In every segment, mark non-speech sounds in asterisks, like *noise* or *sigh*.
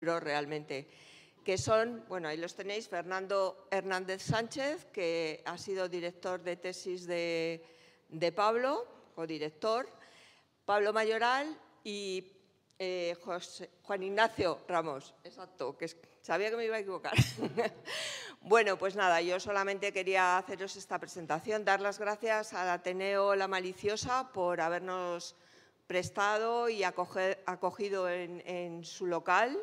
realmente que son, bueno, ahí los tenéis, Fernando Hernández Sánchez, que ha sido director de tesis de, de Pablo, o director, Pablo Mayoral y eh, Juan Ignacio Ramos, exacto, que sabía que me iba a equivocar. *laughs* bueno, pues nada, yo solamente quería haceros esta presentación, dar las gracias al Ateneo La Maliciosa por habernos prestado y acogido en, su local.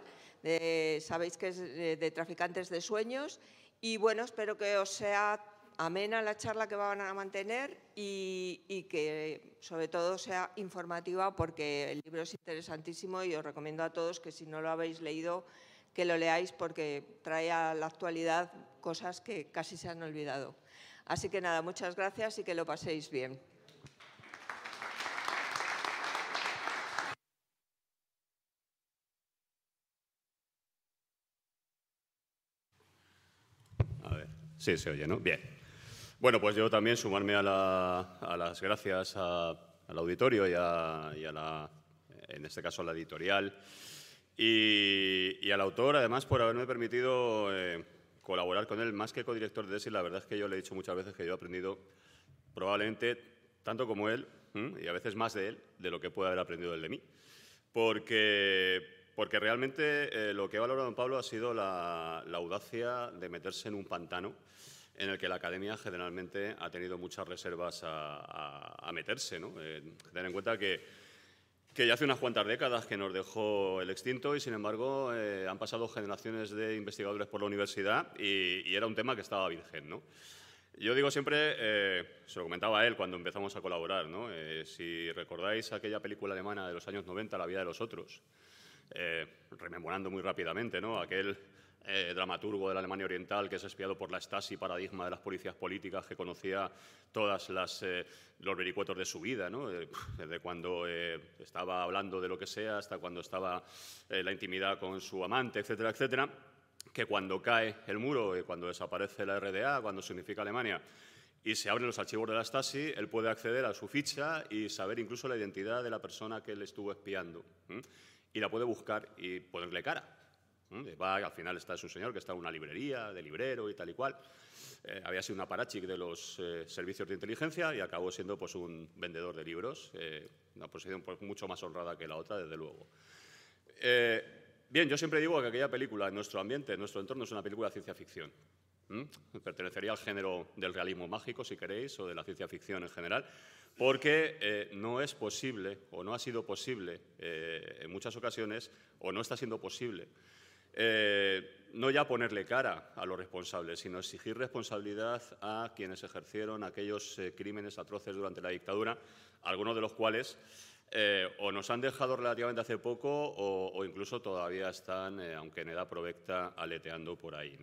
Sabéis que es de Traficantes de Sueños. Y bueno, espero que os sea amena la charla que van a mantener y, que sobre todo sea informativa porque el libro es interesantísimo y os recomiendo a todos que si no lo habéis leído que lo leáis porque trae a la actualidad cosas que casi se han olvidado. Así que nada, muchas gracias y que lo paséis bien. A ver, sí, se oye, ¿no? Bien. Bueno, pues yo también sumarme a, las gracias al auditorio y a, la, en este caso a la editorial y, al autor, además, por haberme permitido eh, colaborar con él, más que codirector de tesis, la verdad es que yo le he dicho muchas veces que yo he aprendido probablemente tanto como él, y a veces más de él, de lo que puede haber aprendido él de mí. Porque, porque realmente eh, lo que ha valorado don Pablo ha sido la audacia de meterse en un pantano en el que la academia generalmente ha tenido muchas reservas a, meterse. ¿no? Eh, en cuenta que, que, ya hace unas cuantas décadas que nos dejó el extinto y, sin embargo, eh, han pasado generaciones de investigadores por la universidad y, era un tema que estaba virgen. ¿no? Yo digo siempre, eh, se lo comentaba a él cuando empezamos a colaborar, ¿no? si recordáis aquella película alemana de los años 90, La vida de los otros, rememorando muy rápidamente, ¿no? aquel eh, dramaturgo de la Alemania Oriental, que es espiado por la Stasi, paradigma de las policías políticas, que conocía todos eh, los vericuetos de su vida, ¿no? Eh, desde cuando estaba hablando de lo que sea hasta cuando estaba la intimidad con su amante, etcétera, etcétera, que cuando cae el muro, cuando desaparece la RDA, cuando se unifica Alemania, y se abren los archivos de la Stasi, él puede acceder a su ficha y saber incluso la identidad de la persona que le estuvo espiando. Y la puede buscar y ponerle cara. Va, al final está su señor, que está en una librería de librero y tal y cual. Eh, había sido un aparachic de los eh, servicios de inteligencia y acabó siendo pues, un vendedor de libros, eh, una posición pues, mucho más honrada que la otra, desde luego. bien, yo siempre digo que aquella película, en nuestro ambiente, en nuestro entorno, es una película de ciencia ficción. Pertenecería al género del realismo mágico, si queréis, o de la ciencia ficción en general, porque no es posible, o no ha sido posible en muchas ocasiones, o no está siendo posible, eh, no ya ponerle cara a los responsables, sino exigir responsabilidad a quienes ejercieron aquellos eh, crímenes atroces durante la dictadura, algunos de los cuales eh, o nos han dejado relativamente hace poco o, incluso todavía están, aunque en edad provecta, aleteando por ahí.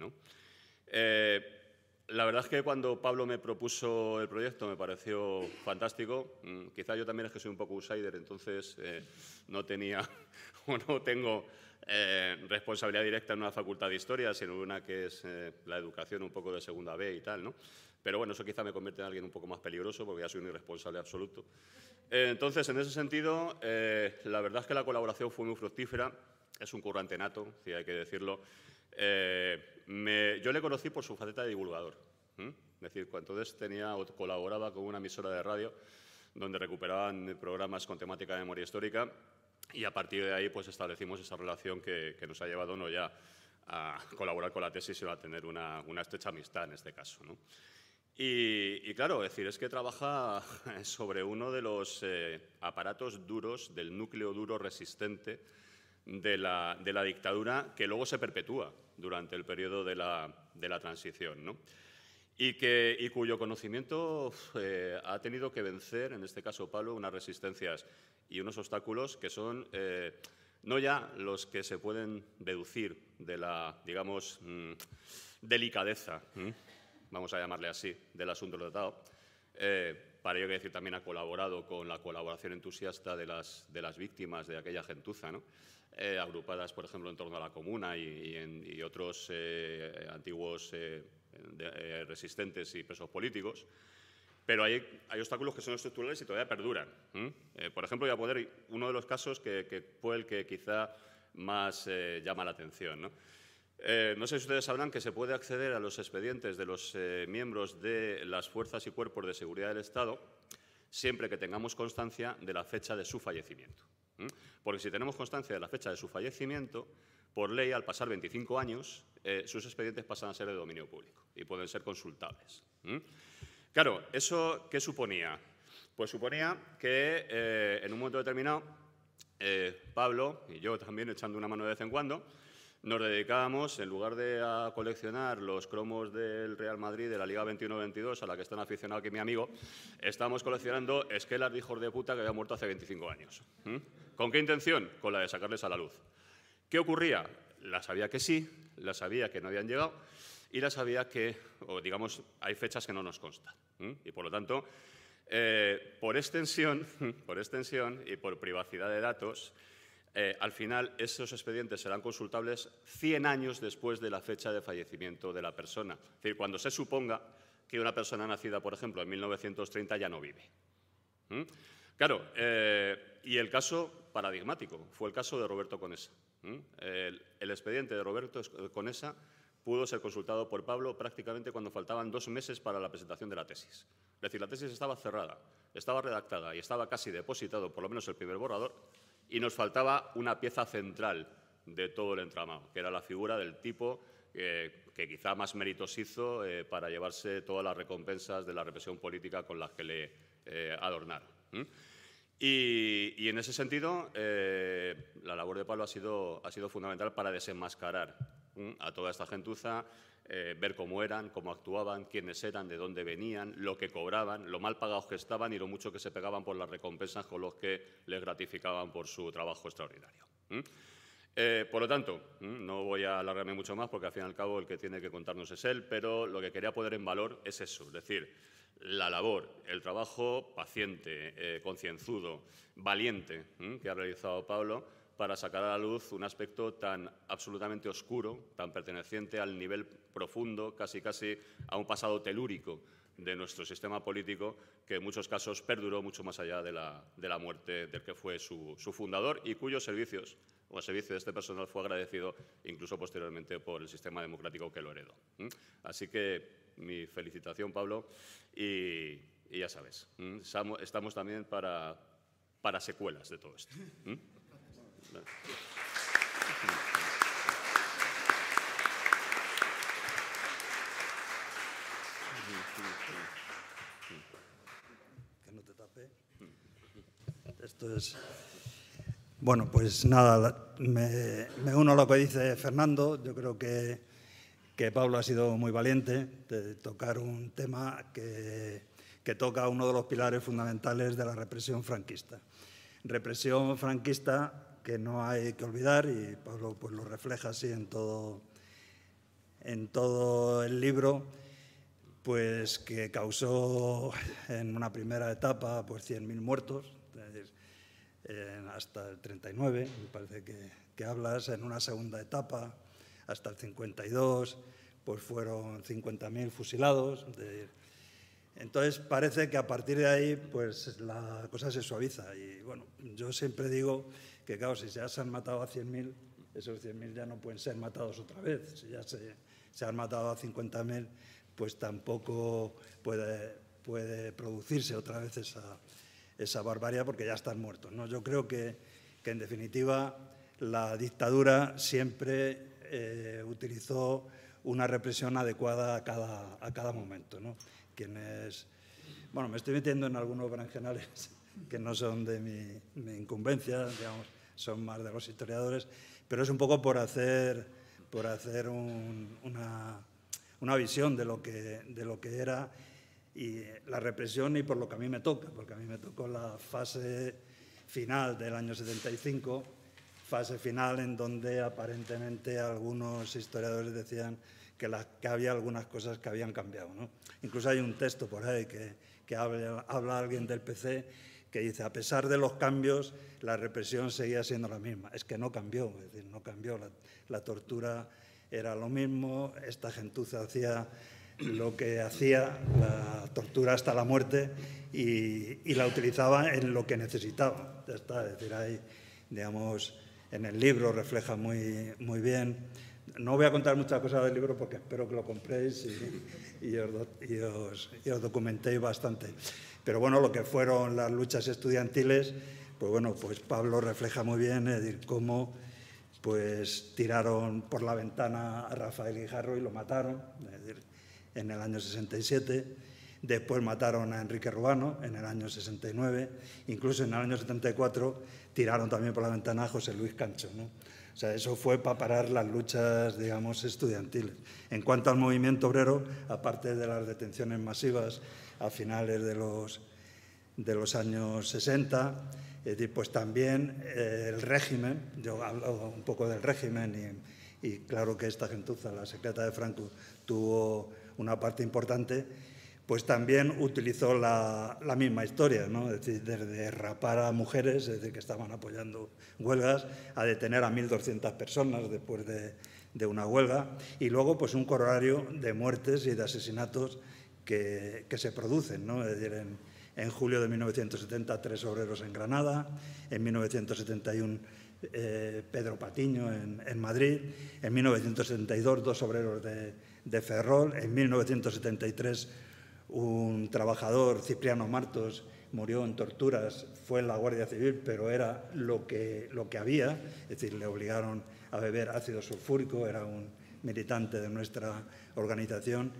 La verdad es que cuando Pablo me propuso el proyecto me pareció fantástico. Mm, quizá yo también es que soy un poco outsider, entonces no tenía *laughs* o no tengo eh, responsabilidad directa en una facultad de historia, sino una que es eh, la educación un poco de segunda B y tal, ¿no? Pero bueno, eso quizá me convierte en alguien un poco más peligroso porque ya soy un irresponsable absoluto. Eh, entonces, en ese sentido, la verdad es que la colaboración fue muy fructífera. Es un currante nato, si hay que decirlo. Yo le conocí por su faceta de divulgador. Es decir, entonces tenía, colaboraba con una emisora de radio donde recuperaban programas con temática de memoria histórica y a partir de ahí pues establecimos esa relación que, nos ha llevado no ya a colaborar con la tesis, sino a tener una, estrecha amistad en este caso. Y, claro, decir, es que trabaja *laughs* sobre uno de los eh, aparatos duros, del núcleo duro resistente de la, dictadura, que luego se perpetúa durante el periodo de la, transición. Y, cuyo conocimiento eh, ha tenido que vencer, en este caso Pablo, unas resistencias y unos obstáculos que son eh, no ya los que se pueden deducir de la, digamos, mm, delicadeza, vamos a llamarle así, del asunto tratado. Eh, para ello que decir también ha colaborado con la colaboración entusiasta de las víctimas de aquella gentuza, eh, agrupadas, por ejemplo, en torno a la comuna y, y otros antiguos resistentes y presos políticos. Pero hay, obstáculos que son estructurales y todavía perduran. Eh, por ejemplo, voy a poner uno de los casos que, fue el que quizá más eh, llama la atención. ¿no? Eh, sé si ustedes sabrán que se puede acceder a los expedientes de los eh, miembros de las fuerzas y cuerpos de seguridad del Estado siempre que tengamos constancia de la fecha de su fallecimiento. Porque si tenemos constancia de la fecha de su fallecimiento, por ley, al pasar 25 años, sus expedientes pasan a ser de dominio público y pueden ser consultables. Claro, ¿eso qué suponía? Pues suponía que en un momento determinado eh, Pablo y yo también echando una mano de vez en cuando, nos dedicábamos, en lugar de a coleccionar los cromos del Real Madrid de la Liga 21-22, a la que están aficionado aquí mi amigo, estábamos coleccionando esquelas de hijos de puta que habían muerto hace 25 años. ¿Con qué intención? Con la de sacarles a la luz. ¿Qué ocurría? La sabía que sí, la sabía que no habían llegado y la sabía que, o digamos, hay fechas que no nos constan. Y por lo tanto, eh, por, extensión, *laughs* por extensión y por privacidad de datos, eh, al final esos expedientes serán consultables 100 años después de la fecha de fallecimiento de la persona. Es decir, cuando se suponga que una persona nacida, por ejemplo, en 1930 ya no vive. ¿Mm? Claro, eh, y el caso paradigmático fue el caso de Roberto Conesa. ¿Mm? el expediente de Roberto Conesa pudo ser consultado por Pablo prácticamente cuando faltaban dos meses para la presentación de la tesis. Es decir, la tesis estaba cerrada, estaba redactada y estaba casi depositado, por lo menos el primer borrador, y nos faltaba una pieza central de todo el entramado, que era la figura del tipo que quizá más méritos hizo eh, para llevarse todas las recompensas de la represión política con las que le eh, adornaron. Y, en ese sentido, eh, la labor de Pablo ha sido fundamental para desenmascarar a toda esta gentuza, eh, ver cómo eran, cómo actuaban, quiénes eran, de dónde venían, lo que cobraban, lo mal pagados que estaban y lo mucho que se pegaban por las recompensas con los que les gratificaban por su trabajo extraordinario. Eh, por lo tanto, no voy a alargarme mucho más porque al fin y al cabo el que tiene que contarnos es él, pero lo que quería poner en valor es eso, es decir, la labor, el trabajo paciente, eh, concienzudo, valiente que ha realizado Pablo para sacar a la luz un aspecto tan absolutamente oscuro, tan perteneciente al nivel profundo, casi casi a un pasado telúrico de nuestro sistema político, que en muchos casos perduró mucho más allá de la, muerte del que fue su, fundador y cuyos servicios, o el servicio de este personal, fue agradecido incluso posteriormente por el sistema democrático que lo heredó. Así que mi felicitación, Pablo, y, ya sabes, estamos también para, para secuelas de todo esto. Esto es. Bueno, pues nada, me, uno a lo que dice Fernando. Yo creo que, que Pablo ha sido muy valiente de tocar un tema que, que toca uno de los pilares fundamentales de la represión franquista. Represión franquista que no hay que olvidar y Pablo pues lo refleja así en todo, en todo el libro, pues que causó en una primera etapa pues 100.000 muertos, hasta el 39, me parece que, que, hablas, en una segunda etapa hasta el 52, pues fueron 50.000 fusilados. entonces parece que a partir de ahí pues la cosa se suaviza y bueno, yo siempre digo que claro, si ya se han matado a 100.000, esos 100.000 ya no pueden ser matados otra vez. Si ya se, se han matado a 50.000, pues tampoco puede, puede producirse otra vez esa, esa barbarie porque ya están muertos. ¿no? Yo creo que, que en definitiva la dictadura siempre eh, utilizó una represión adecuada a cada, a cada momento. ¿no? Quienes, bueno, me estoy metiendo en algunos berenjenales que no son de mi, incumbencia, digamos, son más de los historiadores, pero es un poco por hacer, por hacer una, una, visión de lo, que, de lo que era y la represión y por lo que a mí me toca, porque a mí me tocó la fase final del año 75, fase final en donde aparentemente algunos historiadores decían que, que había algunas cosas que habían cambiado. ¿no? Incluso hay un texto por ahí que, que habla, habla alguien del PC que dice, a pesar de los cambios, la represión seguía siendo la misma. Es que no cambió, no cambió. La, tortura era lo mismo, esta gentuza hacía lo que hacía, la tortura hasta la muerte, y, la utilizaba en lo que necesitaba. está, es decir, hay, digamos, en el libro refleja muy, muy bien. No voy a contar muchas cosas del libro porque espero que lo compréis y, os, documentéis bastante. Pero bueno, lo que fueron las luchas estudiantiles, pues bueno, pues Pablo refleja muy bien decir, cómo pues tiraron por la ventana a Rafael Guijarro y lo mataron en el año 67. Después mataron a Enrique Rubano en el año 69. Incluso en el año 74 tiraron también por la ventana a José Luis Cancho. O sea, eso fue para parar las luchas, digamos, estudiantiles. En cuanto al movimiento obrero, aparte de las detenciones masivas a finales de los, de los años 60, pues también eh, el régimen, yo hablo un poco del régimen y, y claro que esta gentuza, la secreta de Franco, tuvo una parte importante, pues también utilizó la, misma historia, ¿no? es decir, desde rapar a mujeres, es decir, que estaban apoyando huelgas, a detener a 1.200 personas después de, una huelga, y luego pues un corolario de muertes y de asesinatos que, se producen. Es decir, en, julio de 1970, tres obreros en Granada, en 1971 eh, Pedro Patiño en, en, Madrid, en 1972 dos obreros de, de Ferrol, en 1973 un trabajador, Cipriano Martos, murió en torturas, fue en la Guardia Civil, pero era lo que, lo que había, es decir, le obligaron a beber ácido sulfúrico, era un militante de nuestra organización.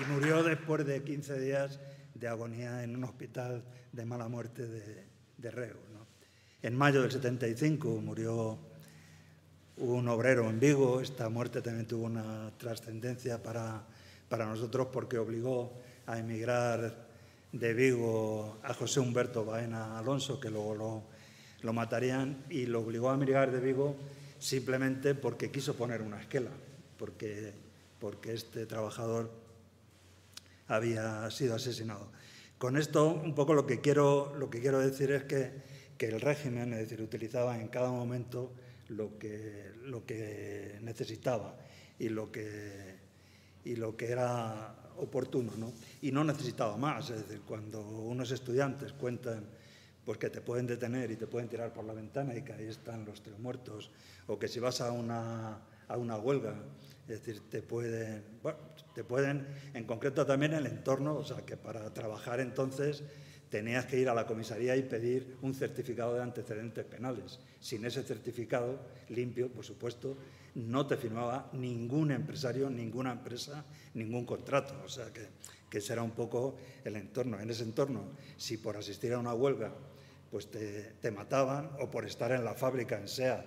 Y murió después de 15 días de agonía en un hospital de mala muerte de, de Reu. En mayo del 75 murió un obrero en Vigo. Esta muerte también tuvo una trascendencia para, para nosotros porque obligó a emigrar de Vigo a José Humberto Baena Alonso, que luego lo, lo matarían, y lo obligó a emigrar de Vigo simplemente porque quiso poner una esquela, porque, porque este trabajador había sido asesinado. Con esto, un poco lo que quiero, lo que quiero decir es que, que el régimen, es decir, utilizaba en cada momento lo que, lo que necesitaba y lo que, y lo que era oportuno, ¿no? Y no necesitaba más, es decir, cuando unos estudiantes cuentan pues que te pueden detener y te pueden tirar por la ventana y que ahí están los tres muertos, o que si vas a una, a una huelga es decir, te pueden, pueden, en concreto también el entorno, o sea, que para trabajar entonces tenías que ir a la comisaría y pedir un certificado de antecedentes penales. Sin ese certificado limpio, por supuesto, no te firmaba ningún empresario, ninguna empresa, ningún contrato. O sea que, que ese era un poco el entorno. En ese entorno, si por asistir a una huelga pues te, te mataban o por estar en la fábrica en SEA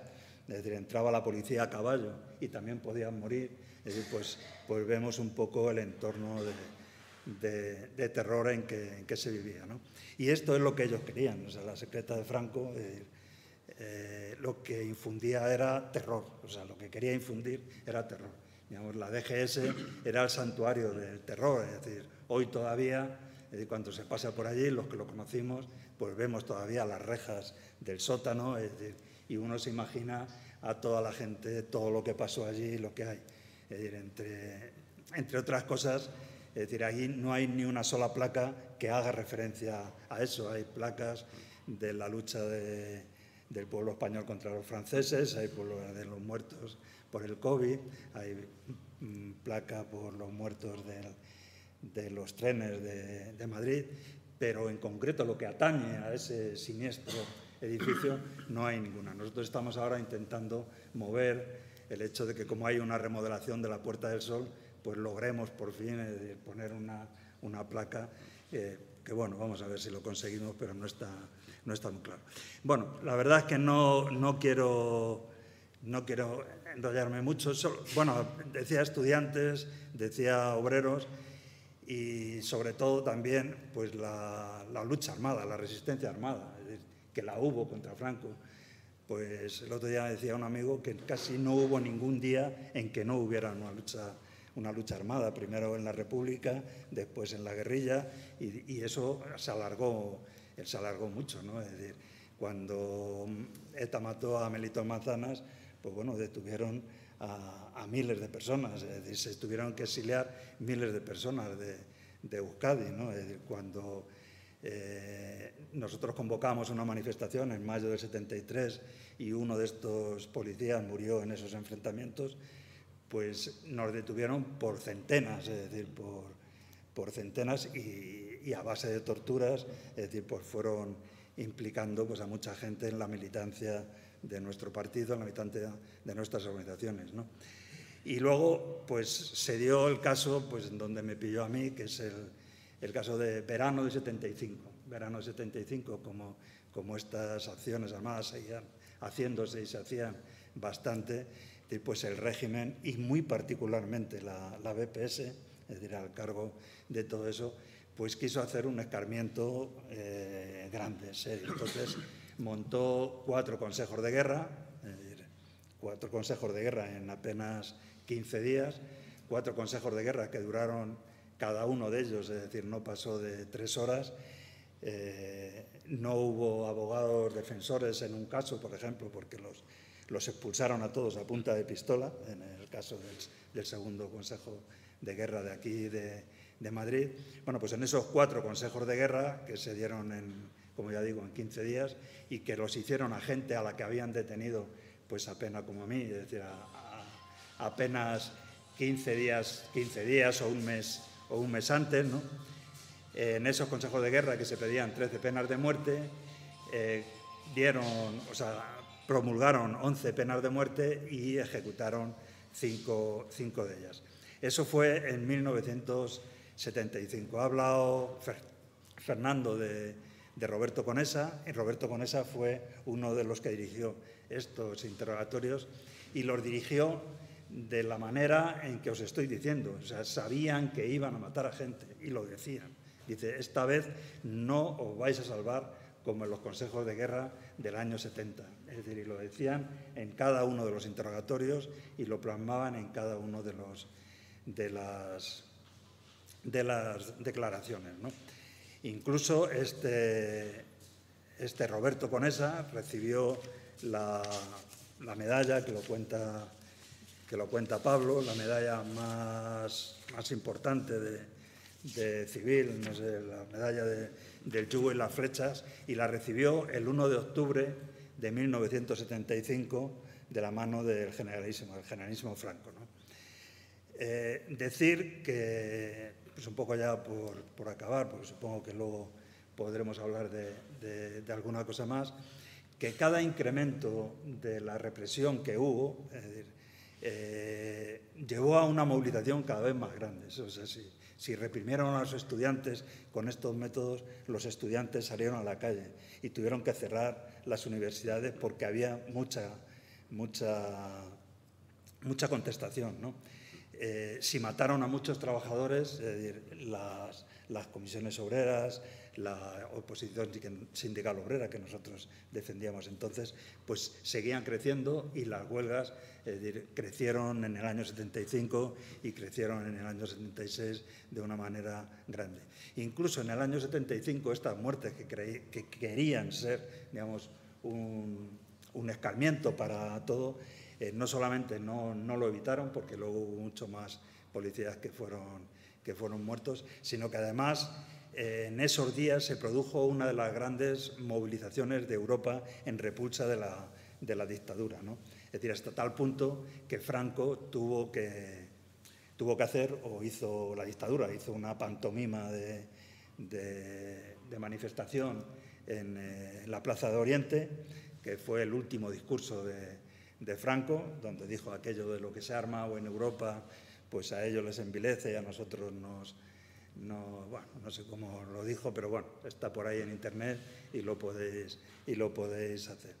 es decir, entraba la policía a caballo y también podían morir. Decir, pues, pues vemos un poco el entorno de, de, terror en que, en que, se vivía. ¿no? Y esto es lo que ellos querían. O sea, la secreta de Franco eh, lo que infundía era terror. O sea, lo que quería infundir era terror. Digamos, la DGS era el santuario del terror. Es decir, hoy todavía, cuando se pasa por allí, los que lo conocimos, pues vemos todavía las rejas del sótano. Es decir, y uno se imagina a toda la gente, todo lo que pasó allí lo que hay. Entre, otras cosas, es decir, ahí no hay ni una sola placa que haga referencia a eso. Hay placas de la lucha del pueblo español contra los franceses, hay de los muertos por el COVID, hay mm, placa por los muertos de, los trenes de Madrid, pero en concreto lo que atañe a ese siniestro edificio no hay ninguna. Nosotros estamos ahora intentando mover el hecho de que como hay una remodelación de la Puerta del Sol, pues logremos por fin poner una, una placa eh, que, bueno, vamos a ver si lo conseguimos, pero no está, no está muy claro. Bueno, la verdad es que no, no quiero... No quiero enrollarme mucho. bueno, decía estudiantes, decía obreros y sobre todo también pues la, la lucha armada, la resistencia armada que la hubo contra Franco. Pues el otro día decía un amigo que casi no hubo ningún día en que no hubiera una lucha, una lucha armada, primero en la República, después en la guerrilla, y, eso se alargó, se alargó mucho. ¿no? Es decir, Cuando ETA mató a Melitón Manzanas, pues bueno, detuvieron a, miles de personas, es decir, se tuvieron que exiliar miles de personas de, de Euskadi, ¿no? Es decir, cuando eh, nosotros convocamos una manifestación en mayo del 73 y uno de estos policías murió en esos enfrentamientos, pues nos detuvieron por centenas, es decir, por, por centenas y, a base de torturas, es decir, pues fueron implicando pues, a mucha gente en la militancia de nuestro partido, en la militancia de nuestras organizaciones. ¿no? Y luego, pues se dio el caso, pues en donde me pilló a mí, que es el, el caso de verano de 75. Verano de 75, como, como estas acciones armadas seguían haciéndose y se hacían bastante, pues el régimen y muy particularmente la, la BPS, es decir, al cargo de todo eso, pues quiso hacer un escarmiento eh, grande. Entonces montó cuatro consejos de guerra, cuatro consejos de guerra en apenas 15 días, cuatro consejos de guerra que duraron cada uno de ellos, es decir, no pasó de tres horas. Eh, no hubo abogados defensores en un caso, por ejemplo, porque los, los expulsaron a todos a punta de pistola, en el caso del, segundo Consejo de Guerra de aquí de, de, Madrid. Bueno, pues en esos cuatro consejos de guerra que se dieron, en, como ya digo, en 15 días y que los hicieron a gente a la que habían detenido, pues apenas como a mí, es decir, apenas 15 días, 15 días o un mes o un mes antes, ¿no? en esos consejos de guerra que se pedían 13 penas de muerte, eh, dieron, o sea, promulgaron 11 penas de muerte y ejecutaron 5, de ellas. Eso fue en 1975. Ha hablado Fernando de, de Roberto Conesa, y Roberto Conesa fue uno de los que dirigió estos interrogatorios y los dirigió de la manera en que os estoy diciendo. O sea, sabían que iban a matar a gente y lo decían. Dice, esta vez no os vais a salvar como en los consejos de guerra del año 70. Es decir, y lo decían en cada uno de los interrogatorios y lo plasmaban en cada uno de, los, de, las, de las declaraciones. Incluso este, este Roberto Conesa recibió la, la medalla que lo cuenta que lo cuenta Pablo, la medalla más, más importante de, civil, no sé, la medalla del yugo y las flechas, y la recibió el 1 de octubre de 1975 de la mano del generalísimo, del generalísimo Franco. Eh, decir que, pues un poco ya por, acabar, porque supongo que luego podremos hablar de, de, alguna cosa más, que cada incremento de la represión que hubo, es decir, eh, llevó a una movilización cada vez más grande. O sea, si, reprimieron a los estudiantes con estos métodos, los estudiantes salieron a la calle y tuvieron que cerrar las universidades porque había mucha, mucha, mucha contestación. Eh, si mataron a muchos trabajadores, las, las comisiones obreras, la oposición sindical obrera que nosotros defendíamos entonces, pues seguían creciendo y las huelgas crecieron en el año 75 y crecieron en el año 76 de una manera grande. Incluso en el año 75 estas muertes que, que querían ser, digamos, un, escarmiento para todo, eh, no solamente no, no, lo evitaron, porque luego hubo mucho más policías que fueron, que fueron muertos, sino que además en esos días se produjo una de las grandes movilizaciones de Europa en repulsa de la, dictadura. ¿no? Es decir, hasta tal punto que Franco tuvo que, tuvo que hacer, o hizo la dictadura, hizo una pantomima de, manifestación en, eh, en, la Plaza de Oriente, que fue el último discurso de, de Franco, donde dijo aquello de lo que se arma o en Europa, pues a ellos les envilece y a nosotros nos, no, bueno, no sé cómo lo dijo, pero bueno, está por ahí en internet y lo podéis, y lo podéis hacer.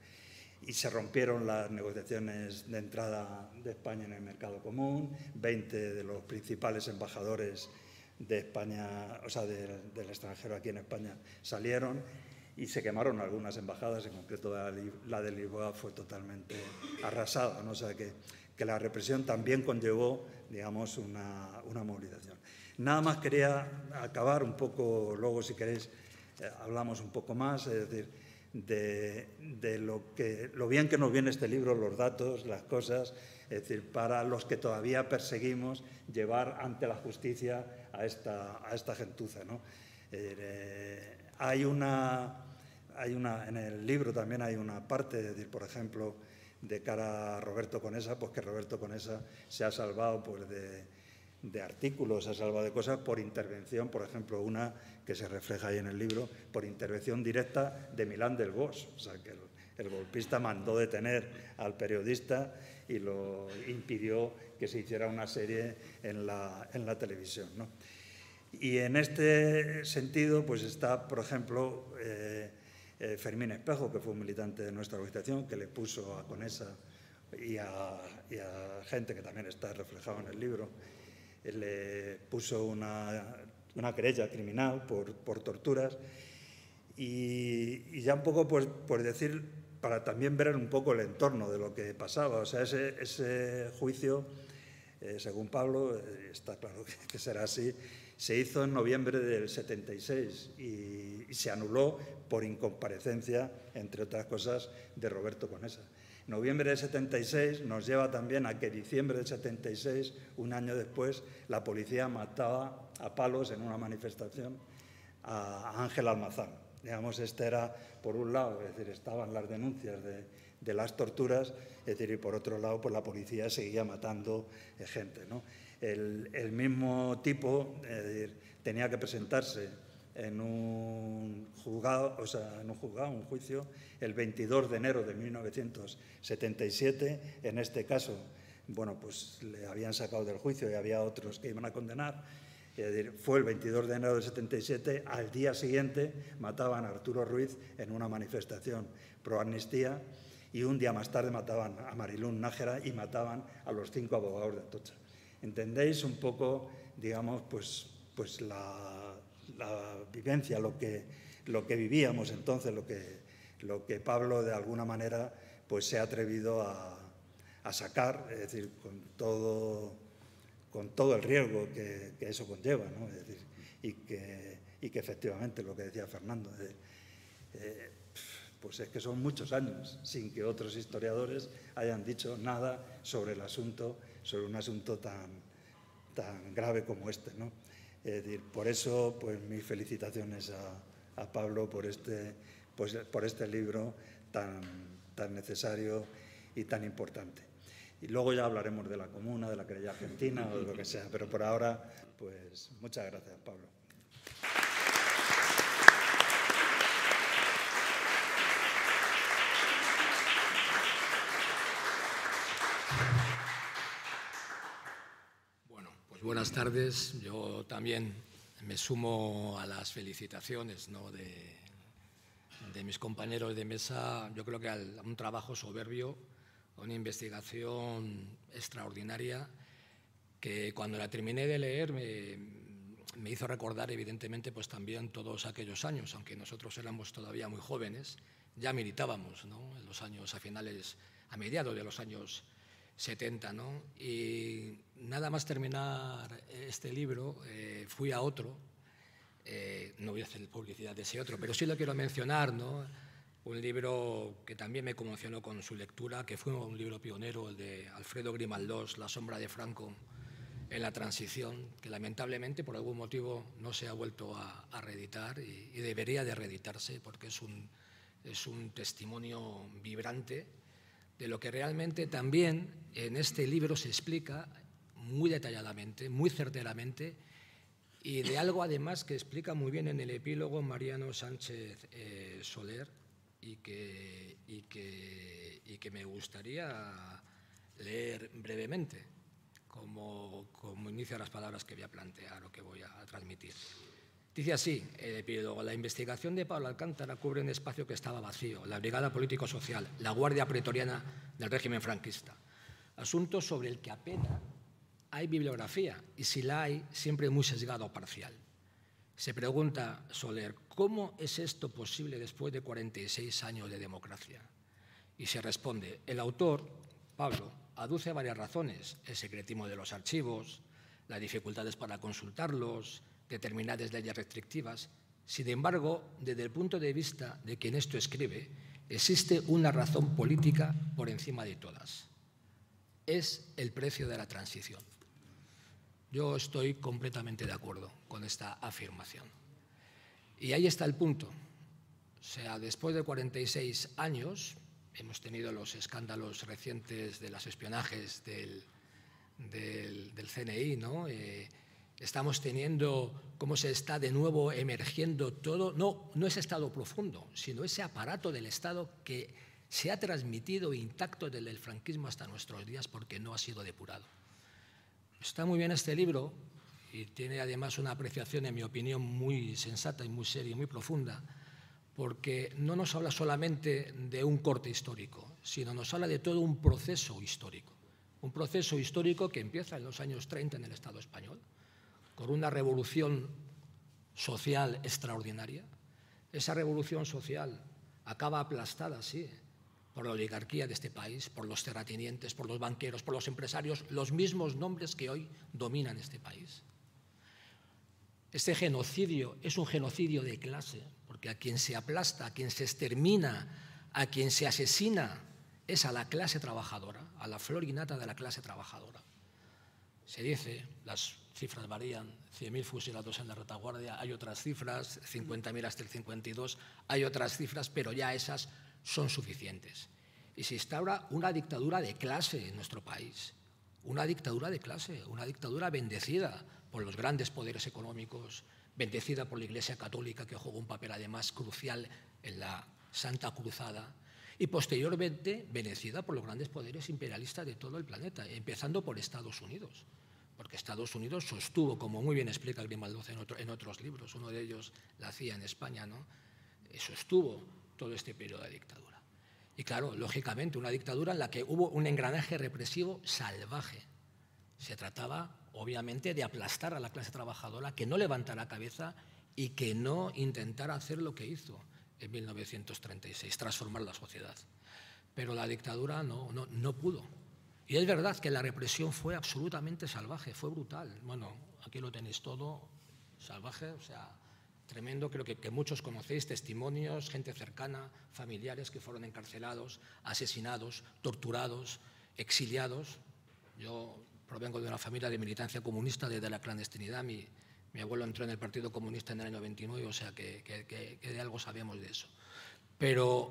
Y se rompieron las negociaciones de entrada de España en el mercado común, 20 de los principales embajadores de España, o sea, del extranjero aquí en España salieron y se quemaron algunas embajadas, en concreto la, de Lisboa fue totalmente arrasada, ¿no? o sea que, la represión también conllevó, digamos, una movilización. Nada más quería acabar un poco, luego si queréis eh, hablamos un poco más, es decir, de, lo, bien que nos viene este libro, los datos, las cosas, es decir, para los que todavía perseguimos llevar ante la justicia a esta, a esta gentuza. ¿no? Eh, hay, una, hay una, en el libro también hay una parte, es decir, por ejemplo, de cara a Roberto Conesa, pues que Roberto Conesa se ha salvado pues, de, de artículos, se ha salvado de cosas por intervención, por ejemplo, una que se refleja ahí en el libro, por intervención directa de Milán del Bosch. O sea, que el, golpista mandó detener al periodista y lo impidió que se hiciera una serie en la, en la televisión. ¿no? Y en este sentido, pues está, por ejemplo, eh, eh, Fermín Espejo, que fue un militante de nuestra organización, que le puso a Conesa y a, y a gente que también está reflejado en el libro, le puso una una querella criminal por, por torturas. Y, ya un poco, pues, por decir, para también ver un poco el entorno de lo que pasaba. O sea, ese, ese juicio, eh, según Pablo, eh, está claro *laughs* que, será así, se hizo en noviembre del 76 y, y, se anuló por incomparecencia, entre otras cosas, de Roberto Conesa. Noviembre del 76 nos lleva también a que diciembre del 76, un año después, la policía mataba a palos en una manifestación a Ángel Almazán. Digamos, este era, por un lado, es decir, estaban las denuncias de, de las torturas, es decir, y por otro lado, pues la policía seguía matando eh, gente. ¿no? El, mismo tipo tenía que presentarse en un juzgado, o sea, en un juzgado, un juicio, el 22 de enero de 1977. En este caso, bueno, pues le habían sacado del juicio y había otros que iban a condenar. Fue el 22 de enero del 77, al día siguiente mataban a Arturo Ruiz en una manifestación pro amnistía y un día más tarde mataban a Marilún Nájera y mataban a los cinco abogados de Atocha. ¿Entendéis un poco, digamos, pues, pues la la vivencia, lo que, lo que vivíamos entonces, lo que, lo que Pablo de alguna manera pues, se ha atrevido a, a sacar, es decir, con todo, con todo el riesgo que, que eso conlleva, ¿no? es decir, y, que, y que efectivamente lo que decía Fernando, eh, pues es que son muchos años sin que otros historiadores hayan dicho nada sobre el asunto, sobre un asunto tan, tan grave como este. ¿no? Es decir, por eso, pues mis felicitaciones a, Pablo por este, pues, por este libro tan, tan necesario y tan importante. Y luego ya hablaremos de la comuna, de la querella argentina o de lo que sea, pero por ahora, pues muchas gracias, Pablo. Buenas tardes. Yo también me sumo a las felicitaciones de, mis compañeros de mesa. Yo creo que a un trabajo soberbio, una investigación extraordinaria que cuando la terminé de leer me, hizo recordar evidentemente pues también todos aquellos años, aunque nosotros éramos todavía muy jóvenes, ya militábamos en los años a finales, a mediados de los años 70, ¿no? Y nada más terminar este libro, eh, fui a otro, eh, no voy a hacer publicidad de ese otro, pero sí lo quiero mencionar, ¿no? Un libro que también me conmocionó con su lectura, que fue un libro pionero, el de Alfredo Grimaldós, La sombra de Franco en la transición, que lamentablemente por algún motivo no se ha vuelto a, reeditar y, y, debería de reeditarse porque es un, es un testimonio vibrante de lo que realmente también en este libro se explica muy detalladamente, muy certeramente, y de algo además que explica muy bien en el epílogo Mariano Sánchez eh, Soler y que, y, que, y que, me gustaría leer brevemente como, como inicio las palabras que voy a plantear o que voy a transmitir. Dice así el epílogo, la investigación de Pablo Alcántara cubre un espacio que estaba vacío, la Brigada Político-Social, la Guardia Pretoriana del régimen franquista. Asunto sobre el que apenas hay bibliografía y si la hay, siempre muy sesgado o parcial. Se pregunta Soler, ¿cómo es esto posible después de 46 años de democracia? Y se responde, el autor, Pablo, aduce varias razones, el secretismo de los archivos, las dificultades para consultarlos, determinadas leyes restrictivas, Sin embargo, desde el punto de vista de quien esto escribe, existe una razón política por encima de todas. Es el precio de la transición. Yo estoy completamente de acuerdo con esta afirmación. Y ahí está el punto. O sea, después de 46 años, hemos tenido los escándalos recientes de los espionajes del, del, CNI, ¿no? Eh, estamos teniendo cómo se está de nuevo emergiendo todo, no, no ese Estado profundo, sino ese aparato del Estado que se ha transmitido intacto desde el franquismo hasta nuestros días porque no ha sido depurado. Está muy bien este libro y tiene además una apreciación, en mi opinión, muy sensata y muy seria y muy profunda, porque no nos habla solamente de un corte histórico, sino nos habla de todo un proceso histórico. Un proceso histórico que empieza en los años 30 en el Estado español, con una revolución social extraordinaria. Esa revolución social acaba aplastada, sí, por la oligarquía de este país, por los terratenientes, por los banqueros, por los empresarios, los mismos nombres que hoy dominan este país. Este genocidio es un genocidio de clase, porque a quien se aplasta, a quien se extermina, a quien se asesina, es a la clase trabajadora, a la flor innata de la clase trabajadora. Se dice, las cifras varían, 100.000 fusilados en la retaguardia, hay otras cifras, 50.000 hasta el 52, hay otras cifras, pero ya esas son suficientes. Y se instaura una dictadura de clase en nuestro país, una dictadura de clase, una dictadura bendecida por los grandes poderes económicos, bendecida por la Iglesia Católica, que jugó un papel además crucial en la Santa Cruzada, y posteriormente bendecida por los grandes poderes imperialistas de todo el planeta, empezando por Estados Unidos, porque Estados Unidos sostuvo, como muy bien explica Grimaldo en, en otros libros, uno de ellos la hacía en España, ¿no? sostuvo todo este periodo de dictadura. Y claro, lógicamente, una dictadura en la que hubo un engranaje represivo salvaje. Se trataba, obviamente, de aplastar a la clase trabajadora, que no levantara cabeza y que no intentara hacer lo que hizo en 1936, transformar la sociedad. Pero la dictadura no, no, no pudo. Y es verdad que la represión fue absolutamente salvaje, fue brutal. Bueno, aquí lo tenéis todo salvaje, o sea, tremendo, creo que, muchos conocéis, testimonios, gente cercana, familiares que fueron encarcelados, asesinados, torturados, exiliados. Yo provengo de una familia de militancia comunista desde la clandestinidad. Mi, mi abuelo entró en el Partido Comunista en el año 29, o sea que, que, que de algo sabemos de eso. Pero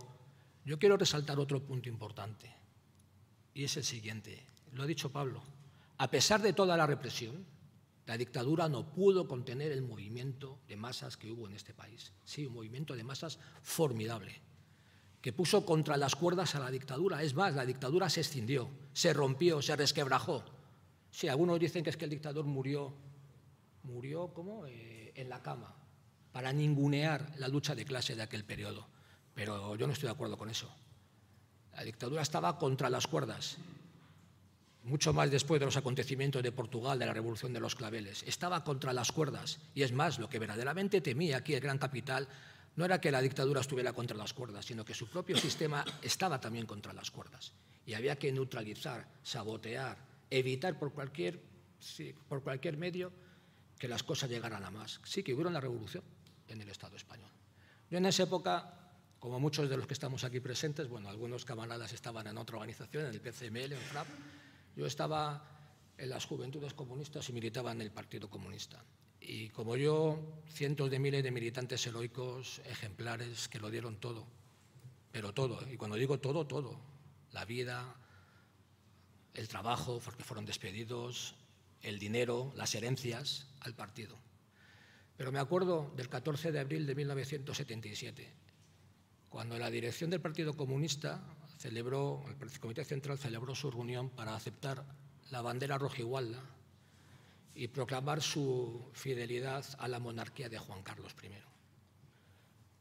yo quiero resaltar otro punto importante, y es el siguiente. Lo ha dicho Pablo. A pesar de toda la represión, la dictadura no pudo contener el movimiento de masas que hubo en este país. Sí, un movimiento de masas formidable, que puso contra las cuerdas a la dictadura. Es más, la dictadura se extindió, se rompió, se resquebrajó. Sí, algunos dicen que es que el dictador murió, murió como eh, en la cama, para ningunear la lucha de clase de aquel periodo. Pero yo no estoy de acuerdo con eso. La dictadura estaba contra las cuerdas mucho más después de los acontecimientos de Portugal, de la Revolución de los Claveles. Estaba contra las cuerdas. Y es más, lo que verdaderamente temía aquí el gran capital no era que la dictadura estuviera contra las cuerdas, sino que su propio sistema estaba también contra las cuerdas. Y había que neutralizar, sabotear, evitar por cualquier, por cualquier medio que las cosas llegaran a más. Sí que hubo una revolución en el Estado español. Yo en esa época como muchos de los que estamos aquí presentes, bueno, algunos camaradas estaban en otra organización, en el PCML, en FRAP, yo estaba en las juventudes comunistas y militaba en el Partido Comunista. Y como yo, cientos de miles de militantes heroicos, ejemplares, que lo dieron todo, pero todo, y cuando digo todo, todo, la vida, el trabajo, porque fueron despedidos, el dinero, las herencias al partido. Pero me acuerdo del 14 de abril de 1977, cuando la dirección del Partido Comunista celebró, el Comité Central celebró su reunión para aceptar la bandera rojigualda y proclamar su fidelidad a la monarquía de Juan Carlos I.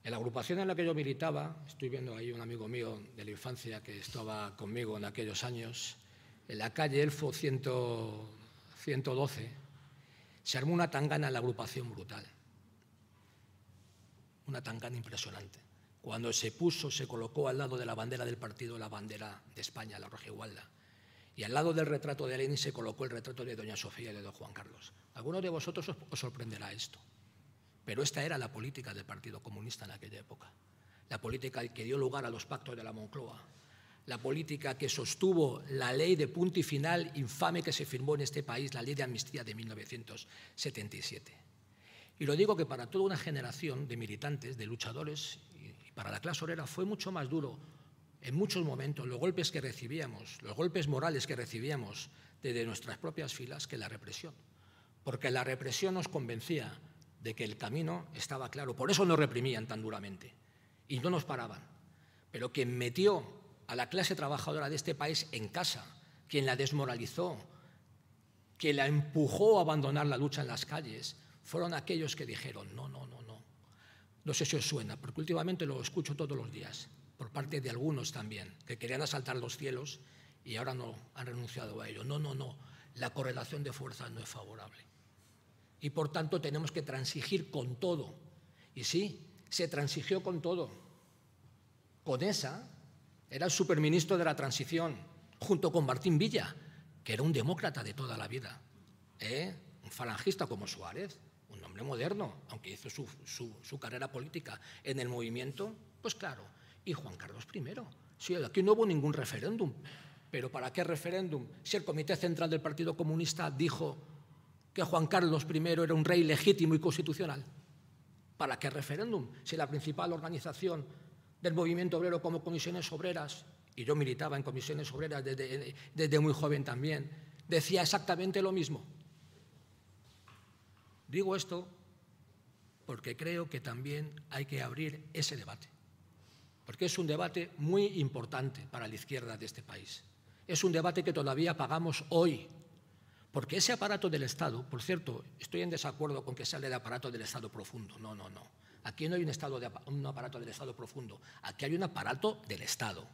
En la agrupación en la que yo militaba, estoy viendo ahí un amigo mío de la infancia que estaba conmigo en aquellos años, en la calle Elfo 112, se armó una tangana en la agrupación brutal. Una tangana impresionante cuando se puso, se colocó al lado de la bandera del partido la bandera de España, la roja igualda. Y al lado del retrato de Lenin se colocó el retrato de doña Sofía y de don Juan Carlos. Algunos de vosotros os, sorprenderá esto. Pero esta era la política del Partido Comunista en aquella época. La política que dio lugar a los pactos de la Moncloa. La política que sostuvo la ley de punto y final infame que se firmó en este país, la ley de amnistía de 1977. Y lo digo que para toda una generación de militantes, de luchadores, para la clase obrera fue mucho más duro en muchos momentos los golpes que recibíamos, los golpes morales que recibíamos desde nuestras propias filas que la represión. Porque la represión nos convencía de que el camino estaba claro. Por eso nos reprimían tan duramente y no nos paraban. Pero quien metió a la clase trabajadora de este país en casa, quien la desmoralizó, quien la empujó a abandonar la lucha en las calles, fueron aquellos que dijeron, no, no, no, no. Sé si os suena, porque últimamente lo escucho todos los días, por parte de algunos también, que querían asaltar los cielos y ahora no han renunciado a ello. No, no, no. La correlación de fuerzas no es favorable. Y por tanto tenemos que transigir con todo. Y sí, se transigió con todo. Con esa era el superministro de la transición, junto con Martín Villa, que era un demócrata de toda la vida, ¿eh? un falangista como Suárez, hombre moderno, aunque hizo su, su carrera política en el movimiento, pues claro. Y Juan Carlos I. Sí, aquí no hubo ningún referéndum, pero ¿para qué referéndum? Si el Comité Central del Partido Comunista dijo que Juan Carlos I era un rey legítimo y constitucional. ¿Para qué referéndum? Si la principal organización del movimiento obrero como comisiones obreras, y yo militaba en comisiones obreras desde, desde muy joven también, decía exactamente lo mismo. Digo esto porque creo que también hay que abrir ese debate, porque es un debate muy importante para la izquierda de este país. Es un debate que todavía pagamos hoy, porque ese aparato del Estado, por cierto, estoy en desacuerdo con que sea el aparato del Estado profundo. No, no, no. Aquí no hay un, estado de, un aparato del Estado profundo. Aquí hay un aparato del Estado.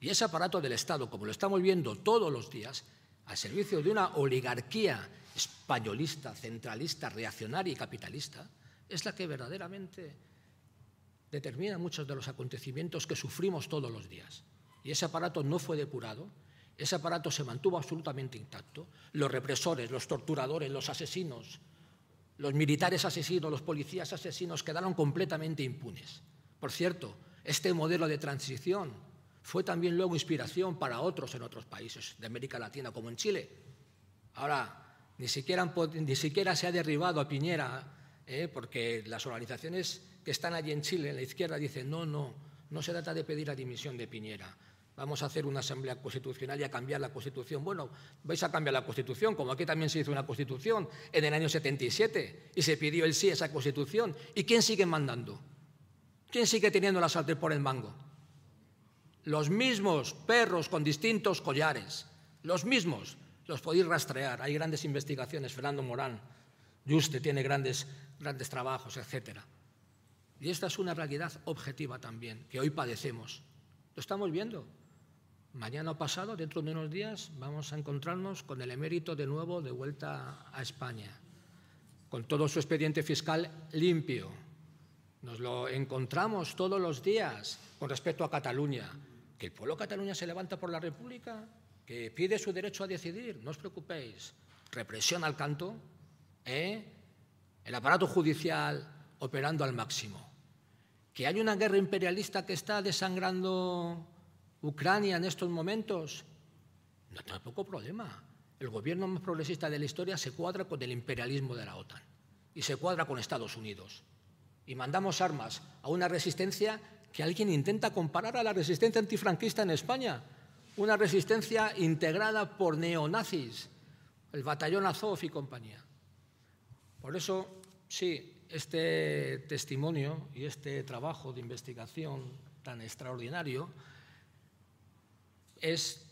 Y ese aparato del Estado, como lo estamos viendo todos los días, al servicio de una oligarquía españolista, centralista, reaccionaria y capitalista, es la que verdaderamente determina muchos de los acontecimientos que sufrimos todos los días. Y ese aparato no fue depurado, ese aparato se mantuvo absolutamente intacto. Los represores, los torturadores, los asesinos, los militares asesinos, los policías asesinos quedaron completamente impunes. Por cierto, este modelo de transición fue también luego inspiración para otros en otros países de América Latina, como en Chile. Ahora, ni siquiera, ni siquiera se ha derribado a Piñera, ¿eh? porque las organizaciones que están allí en Chile, en la izquierda, dicen, no, no, no se trata de pedir la dimisión de Piñera vamos a hacer una asamblea constitucional y a cambiar la constitución. Bueno, vais a cambiar la constitución, como aquí también se hizo una constitución en el año 77 y se pidió el sí a esa constitución. ¿Y quién sigue mandando? ¿Quién sigue teniendo la sartén por el mango? Los mismos perros con distintos collares, los mismos, los podéis rastrear. Hay grandes investigaciones, Fernando Morán, Juste tiene grandes, grandes trabajos, etc. Y esta es una realidad objetiva también, que hoy padecemos. Lo estamos viendo. Mañana pasado, dentro de unos días, vamos a encontrarnos con el emérito de nuevo de vuelta a España, con todo su expediente fiscal limpio. Nos lo encontramos todos los días con respecto a Cataluña. Que el pueblo de Cataluña se levanta por la República, que pide su derecho a decidir, no os preocupéis. Represión al canto, ¿eh? el aparato judicial operando al máximo. Que hay una guerra imperialista que está desangrando Ucrania en estos momentos, no tampoco problema. El gobierno más progresista de la historia se cuadra con el imperialismo de la OTAN y se cuadra con Estados Unidos. Y mandamos armas a una resistencia que alguien intenta comparar a la resistencia antifranquista en España, una resistencia integrada por neonazis, el batallón Azov y compañía. Por eso, sí, este testimonio y este trabajo de investigación tan extraordinario es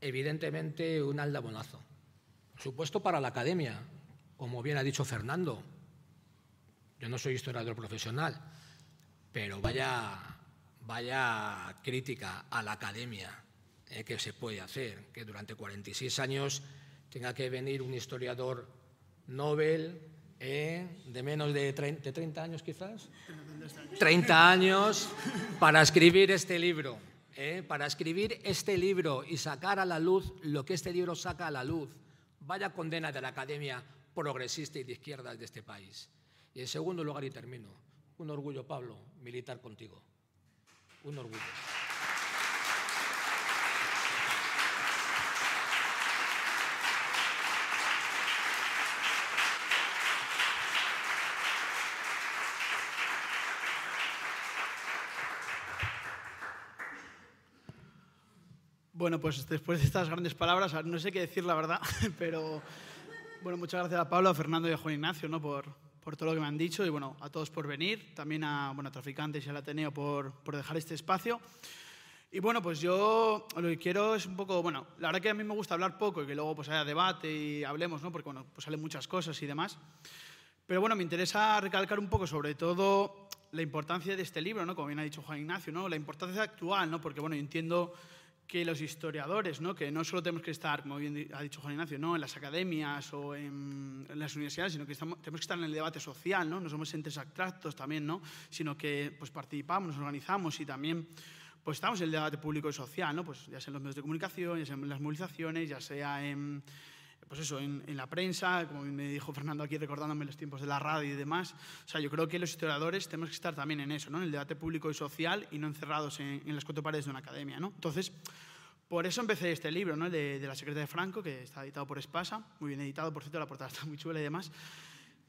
evidentemente un aldabonazo. Por supuesto para la academia, como bien ha dicho Fernando. Yo no soy historiador profesional, pero vaya, vaya crítica a la academia eh, que se puede hacer, que durante 46 años tenga que venir un historiador Nobel eh, de menos de 30, de 30 años quizás, 30 años para escribir este libro. ¿eh? para escribir este libro y sacar a la luz lo que este libro saca a la luz. Vaya condena de la Academia Progresista y de Izquierdas de este país. Y en segundo lugar, y termino, un orgullo, Pablo, militar contigo. Un orgullo. Bueno, pues después de estas grandes palabras, no sé qué decir la verdad, *laughs* pero bueno, muchas gracias a Pablo, a Fernando y a Juan Ignacio ¿no? por, por todo lo que me han dicho y bueno, a todos por venir, también a, bueno, Traficantes y al Ateneo por, por dejar este espacio. Y bueno, pues yo lo que quiero es un poco, bueno, la verdad que a mí me gusta hablar poco y que luego pues haya debate y hablemos, ¿no? Porque bueno, pues salen muchas cosas y demás. Pero bueno, me interesa recalcar un poco sobre todo la importancia de este libro, ¿no? Como bien ha dicho Juan Ignacio, ¿no? La importancia actual, ¿no? Porque bueno, yo entiendo que los historiadores, ¿no? que no solo tenemos que estar, como bien ha dicho Juan Ignacio, ¿no? en las academias o en, las universidades, sino que estamos, tenemos que estar en el debate social, ¿no? no somos entes abstractos también, ¿no? sino que pues, participamos, nos organizamos y también pues, estamos en el debate público y social, ¿no? pues, ya sea en los medios de comunicación, ya sea en las movilizaciones, ya sea en, pues eso, en, la prensa, como me dijo Fernando aquí recordándome los tiempos de la radio y demás. O sea, yo creo que los historiadores tenemos que estar también en eso, ¿no? en el debate público y social y no encerrados en, las cuatro paredes de una academia. ¿no? Entonces, por eso empecé este libro, ¿no? de, la secreta de Franco, que está editado por Espasa, muy bien editado, por cierto, la portada está muy chula y demás,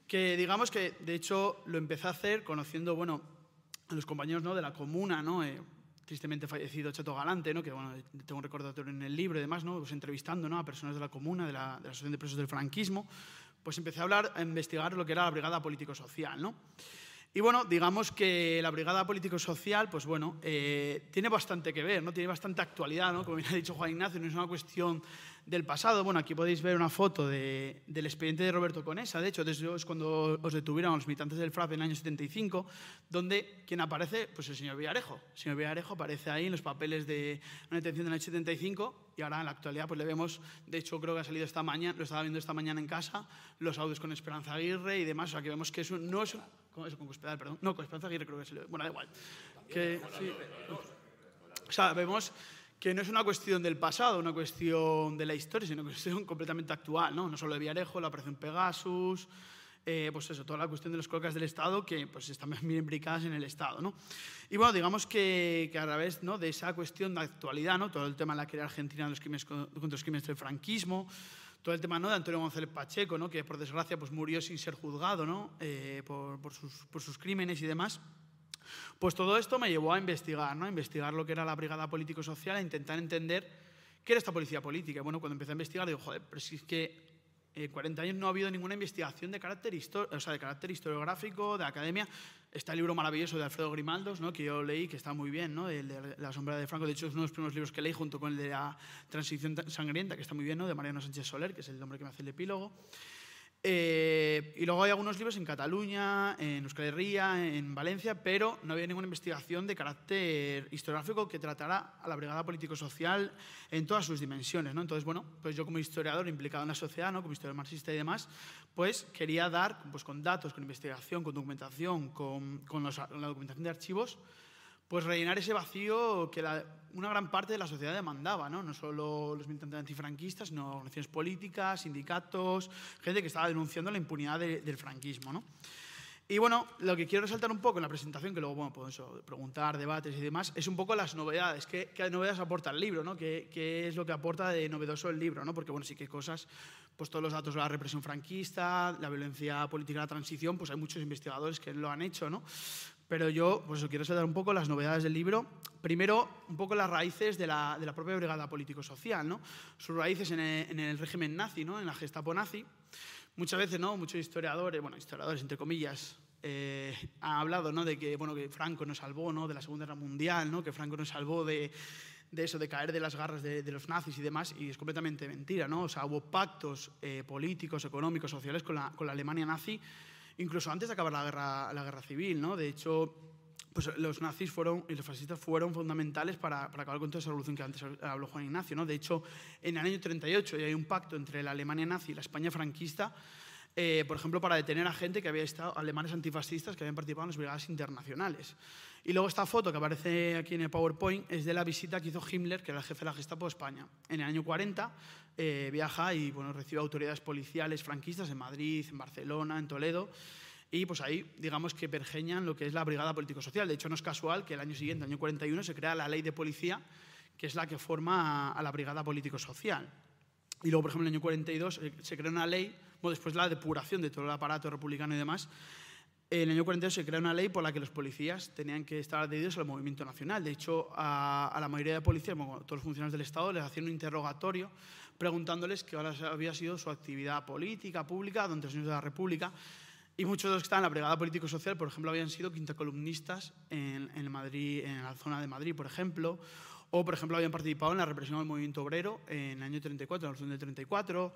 que digamos que, de hecho, lo empecé a hacer conociendo, bueno, a los compañeros ¿no? de la comuna, ¿no? Eh, tristemente fallecido Chato Galante, ¿no? que bueno, tengo un recordatorio en el libro y demás, ¿no? pues entrevistando ¿no? a personas de la comuna, de la, Asociación de Presos del Franquismo, pues empecé a hablar, a investigar lo que era la Brigada Político-Social. ¿no? Y bueno, digamos que la Brigada Político-Social, pues bueno, eh, tiene bastante que ver, ¿no? tiene bastante actualidad, ¿no? como bien ha dicho Juan Ignacio, no es una cuestión del pasado. Bueno, aquí podéis ver una foto de, del expediente de Roberto Conesa, de hecho, es cuando os detuvieron los militantes del FRAP en el año 75, donde quien aparece, pues el señor Villarejo. El señor Villarejo aparece ahí en los papeles de una detención del año 75 y ahora en la actualidad pues le vemos, de hecho creo que ha salido esta mañana, lo estaba viendo esta mañana en casa, los audios con Esperanza Aguirre y demás, o sea que vemos que eso no es... ¿Cómo eso? Con Cospedal, perdón. No, con Esperanza Aguirre creo que se le... Bueno, da igual. Que, sí. O sea, vemos que no es una cuestión del pasado, una cuestión de la historia, sino una cuestión completamente actual, ¿no? No solo de Villarejo, la operación Pegasus, eh, pues eso, toda la cuestión de los coloquios del Estado que pues están bien imbricadas en el Estado, ¿no? Y bueno, digamos que, que a través ¿no? de esa cuestión de actualidad, ¿no? Todo el tema de la querella argentina de los crímenes, contra los crímenes del franquismo, todo el tema ¿no? de Antonio González Pacheco, ¿no? que por desgracia pues, murió sin ser juzgado ¿no? Eh, por, por sus crímenes y demás, pues todo esto me llevó a investigar, ¿no? a investigar lo que era la brigada político-social, a intentar entender qué era esta policía política. Bueno, cuando empecé a investigar, digo, joder, pero es que en 40 años no ha habido ninguna investigación de carácter, o sea, de carácter historiográfico, de academia. Está el libro maravilloso de Alfredo Grimaldos, ¿no? que yo leí, que está muy bien, ¿no? el de La sombra de Franco. De hecho, es uno de los primeros libros que leí junto con el de La transición sangrienta, que está muy bien, ¿no? de Mariano Sánchez Soler, que es el hombre que me hace el epílogo. Eh, y luego hay algunos libros en Cataluña, en Euskal Herria, en Valencia, pero no había ninguna investigación de carácter historiográfico que tratara a la brigada político-social en todas sus dimensiones. ¿no? Entonces, bueno, pues yo como historiador implicado en la sociedad, ¿no? como historiador marxista y demás, pues quería dar pues, con datos, con investigación, con documentación, con, con la documentación de archivos, pues rellenar ese vacío que una gran parte de la sociedad demandaba, ¿no? no solo los militantes antifranquistas, sino organizaciones políticas, sindicatos, gente que estaba denunciando la impunidad del franquismo. ¿no? Y bueno, lo que quiero resaltar un poco en la presentación, que luego bueno, podemos preguntar, debates y demás, es un poco las novedades. ¿Qué, qué novedades aporta el libro? ¿no? ¿Qué, ¿Qué, es lo que aporta de novedoso el libro? ¿no? Porque bueno, sí que cosas, pues todos los datos de la represión franquista, la violencia política de la transición, pues hay muchos investigadores que lo han hecho, ¿no? Pero yo pues, quiero saltar un poco las novedades del libro. Primero, un poco las raíces de la, de la propia brigada político-social, ¿no? sus raíces en el, en el, régimen nazi, ¿no? en la Gestapo nazi. Muchas veces, ¿no? muchos historiadores, bueno, historiadores entre comillas, eh, han hablado ¿no? de que, bueno, que Franco nos salvó ¿no? de la Segunda Guerra Mundial, ¿no? que Franco nos salvó de, de eso, de caer de las garras de, de, los nazis y demás, y es completamente mentira. ¿no? O sea, hubo pactos eh, políticos, económicos, sociales con la, con la Alemania nazi incluso antes de acabar la guerra, la guerra civil. ¿no? De hecho, pues los nazis fueron, y los fascistas fueron fundamentales para, para, acabar con toda esa revolución que antes habló Juan Ignacio. ¿no? De hecho, en el año 38 hay un pacto entre la Alemania nazi y la España franquista, eh, por ejemplo, para detener a gente que había estado, alemanes antifascistas que habían participado en las brigadas internacionales. Y luego esta foto que aparece aquí en el PowerPoint es de la visita que hizo Himmler, que era el jefe de la Gestapo de España. En el año 40 eh, viaja y bueno, recibe autoridades policiales franquistas en Madrid, en Barcelona, en Toledo. y pues ahí digamos que pergeñan lo que es la brigada político-social. De hecho, no es casual que el año siguiente, año 41, se crea la ley de policía, que es la que forma a, la brigada político-social. Y luego, por ejemplo, en el año 42 eh, se crea una ley, bueno, después la depuración de todo el aparato republicano y demás, en el año 42 se crea una ley por la que los policías tenían que estar adheridos al movimiento nacional. De hecho, a, la mayoría de policías, bueno, todos los funcionarios del Estado, les hacían un interrogatorio preguntándoles qué había sido su actividad política, pública, durante los años de la República. Y muchos de los que estaban en la Brigada Político-Social, por ejemplo, habían sido quintacolumnistas en, en, Madrid, en la zona de Madrid, por ejemplo, o, por ejemplo, habían participado en la represión del movimiento obrero en el año 34, en la revolución del 34,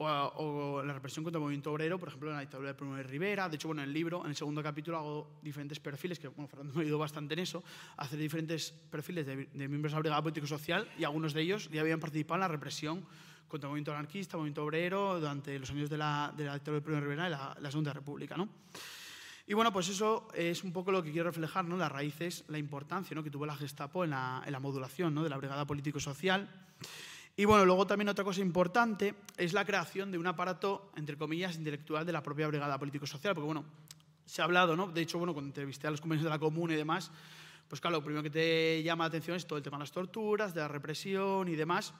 o, la represión contra el movimiento obrero, por ejemplo, en la dictadura de Primo de Rivera. De hecho, bueno, en el libro, en el segundo capítulo, hago diferentes perfiles, que bueno, Fernando me ayudado bastante en eso, hacer diferentes perfiles de, de miembros de la Brigada Político-Social, y algunos de ellos ya habían participado en la represión contra el movimiento anarquista, el movimiento obrero, durante los años de la, de la dictadura de Primo de Rivera y la, la Segunda República. ¿no? Y bueno, pues eso es un poco lo que quiero reflejar, ¿no? las raíces, la importancia ¿no? que tuvo la Gestapo en la, en la modulación ¿no? de la Brigada Político-Social. Y bueno, luego también otra cosa importante es la creación de un aparato, entre comillas, intelectual de la propia Brigada Político-Social, porque bueno, se ha hablado, ¿no? De hecho, bueno, cuando entrevisté a los compañeros de la Comuna y demás, pues claro, lo primero que te llama la atención es todo el tema de las torturas, de la represión y demás,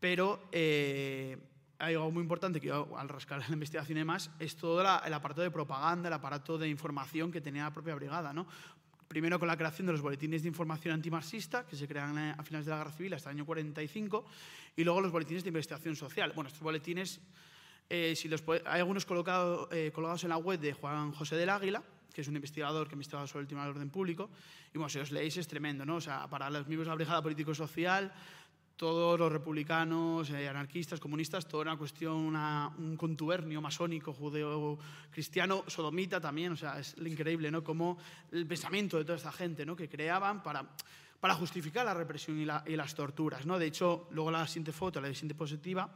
pero eh, hay algo muy importante que yo, al rascar la investigación y demás, es todo el aparato de propaganda, el aparato de información que tenía la propia brigada. ¿no? Primero con la creación de los boletines de información antimarxista, que se crean a finales de la Guerra Civil hasta el año 45, y luego los boletines de investigación social. Bueno, estos boletines, eh, si los hay algunos colocado, eh, en la web de Juan José del Águila, que es un investigador que ha investigado sobre el tema del orden público, y bueno, si os leéis es tremendo, ¿no? O sea, para los miembros de la Brigada Político-Social todos los republicanos, eh, anarquistas, comunistas, toda una cuestión, un contubernio masónico, judeo-cristiano, sodomita también, o sea, es increíble, ¿no? Como el pensamiento de toda esta gente, ¿no? Que creaban para, para justificar la represión y, y las torturas, ¿no? De hecho, luego la siguiente foto, la siguiente positiva,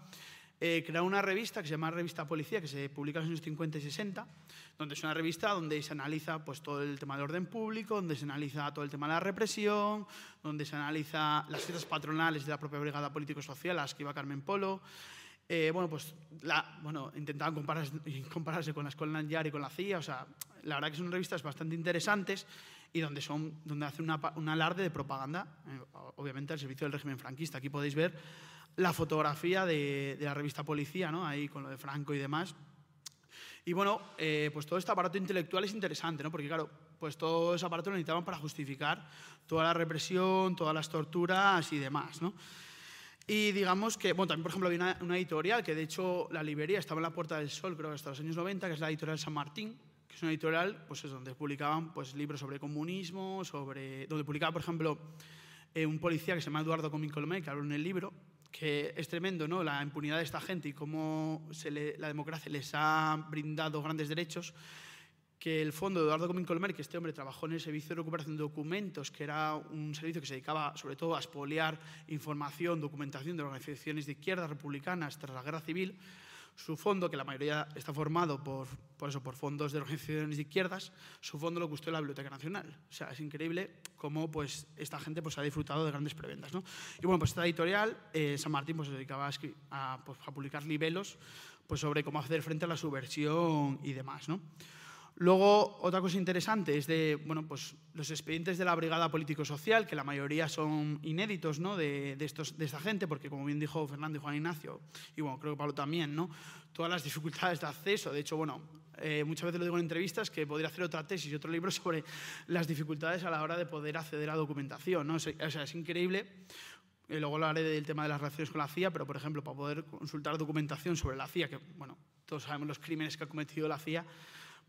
eh, una revista que se llama Revista Policía, que se publica en los años 50 y 60, donde es una revista donde se analiza pues, todo el tema del orden público, donde se analiza todo el tema de la represión, donde se analiza las fiestas patronales de la propia Brigada Político-Social, las que iba Carmen Polo. Eh, bueno, pues la, bueno, intentaban compararse, *laughs* compararse con la Escuela Nanjar y con la CIA, o sea, la verdad que son revistas bastante interesantes y donde, son, donde hacen un alarde de propaganda, eh, obviamente al servicio del régimen franquista. Aquí podéis ver la fotografía de, la revista Policía, ¿no? ahí con lo de Franco y demás. Y bueno, eh, pues todo este aparato intelectual es interesante, ¿no? porque claro, pues todo ese aparato lo necesitaban para justificar toda la represión, todas las torturas y demás. ¿no? Y digamos que, bueno, también por ejemplo había una, editorial que de hecho la librería estaba en la Puerta del Sol, creo que hasta los años 90, que es la editorial San Martín, que es una editorial pues es donde publicaban pues, libros sobre comunismo, sobre, donde publicaba, por ejemplo, eh, un policía que se llama Eduardo Comín Colomé, que habló en el libro, que es tremendo, ¿no? La impunidad de esta gente y cómo la democracia les ha brindado grandes derechos, que el fondo de Eduardo Comín Colmer, que este hombre trabajó en el servicio de recuperación de documentos, que era un servicio que se dedicaba sobre todo a expoliar información, documentación de organizaciones de izquierda republicanas tras la guerra civil, su fondo, que la mayoría está formado por, por, eso, por fondos de organizaciones de izquierdas, su fondo lo custodió la Biblioteca Nacional. O sea, es increíble cómo pues, esta gente pues, ha disfrutado de grandes preventas. ¿no? Y bueno, pues esta editorial, eh, San Martín, pues, se dedicaba a, pues, a publicar libelos pues, sobre cómo hacer frente a la subversión y demás. ¿no? Luego, otra cosa interesante es de bueno, pues, los expedientes de la Brigada Político-Social, que la mayoría son inéditos ¿no? de, estos, de esta gente, porque como bien dijo Fernando y Juan Ignacio, y bueno, creo que Pablo también, ¿no? todas las dificultades de acceso. De hecho, bueno, eh, muchas veces lo digo en entrevistas que podría hacer otra tesis y otro libro *laughs* sobre las dificultades a la hora de poder acceder a documentación. ¿no? O sea, es increíble. Y luego hablaré del tema de las relaciones con la CIA, pero por ejemplo, para poder consultar documentación sobre la CIA, que bueno, todos sabemos los crímenes que ha cometido la CIA,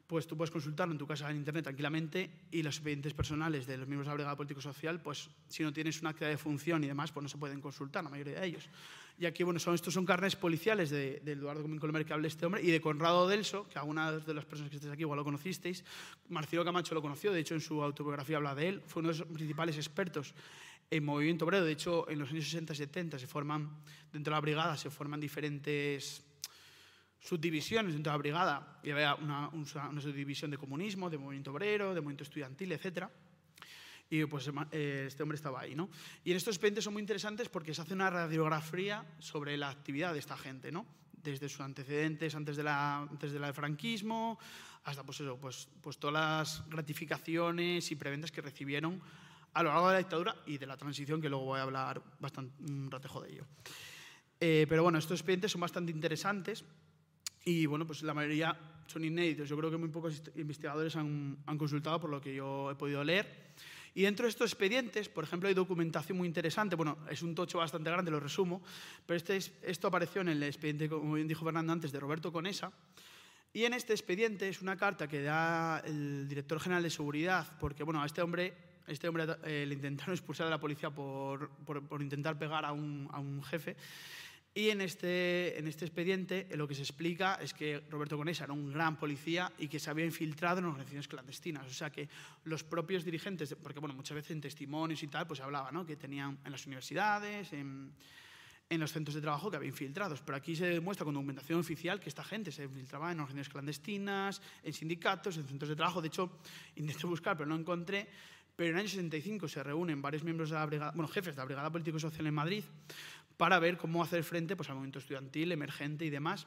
pues tú puedes consultarlo en tu casa en internet tranquilamente y los expedientes personales de los miembros de la Brigada Político-Social, pues si no tienes una actividad de función y demás, pues no se pueden consultar, la mayoría de ellos. Y aquí, bueno, son, estos son carnes policiales de, Eduardo Comín Colomer que habla este hombre y de Conrado Delso, que algunas de las personas que estáis aquí igual lo conocisteis. Marcelo Camacho lo conoció, de hecho en su autobiografía habla de él, fue uno de los principales expertos en movimiento obrero. De hecho, en los años 60 y 70 se forman, dentro de la brigada, se forman diferentes subdivisiones dentro de la brigada. Y había una, una, subdivisión de comunismo, de movimiento obrero, de movimiento estudiantil, etc. Y pues eh, este hombre estaba ahí, ¿no? Y en estos expedientes son muy interesantes porque se hace una radiografía sobre la actividad de esta gente, ¿no? desde sus antecedentes antes de la, antes del franquismo, hasta pues eso, pues, pues todas las gratificaciones y preventas que recibieron a lo largo de la dictadura y de la transición, que luego voy a hablar bastante un ratejo de ello. Eh, pero bueno, estos expedientes son bastante interesantes y bueno, pues la mayoría son inéditos. Yo creo que muy pocos investigadores han, han consultado por lo que yo he podido leer. Y dentro de estos expedientes, por ejemplo, hay documentación muy interesante. Bueno, es un tocho bastante grande, lo resumo, pero este, esto apareció en el expediente, como bien dijo Fernando antes, de Roberto Conesa. Y en este expediente es una carta que da el director general de seguridad, porque bueno, a este hombre, este hombre eh, le intentaron expulsar de la policía por, por, por intentar pegar a un, a un jefe. Y en este, en este expediente eh, lo que se explica es que Roberto Conesa era un gran policía y que se había infiltrado en organizaciones clandestinas. O sea que los propios dirigentes, porque bueno, muchas veces en testimonios y tal, pues se hablaba ¿no? que tenían en las universidades, en, los centros de trabajo que había infiltrados. Pero aquí se demuestra con documentación oficial que esta gente se infiltraba en organizaciones clandestinas, en sindicatos, en centros de trabajo. De hecho, intenté buscar, pero no encontré. Pero en el año 65 se reúnen varios miembros de la brigada, bueno, jefes de la Brigada Político-Social en Madrid para ver cómo hacer frente pues, al movimiento estudiantil, emergente y demás.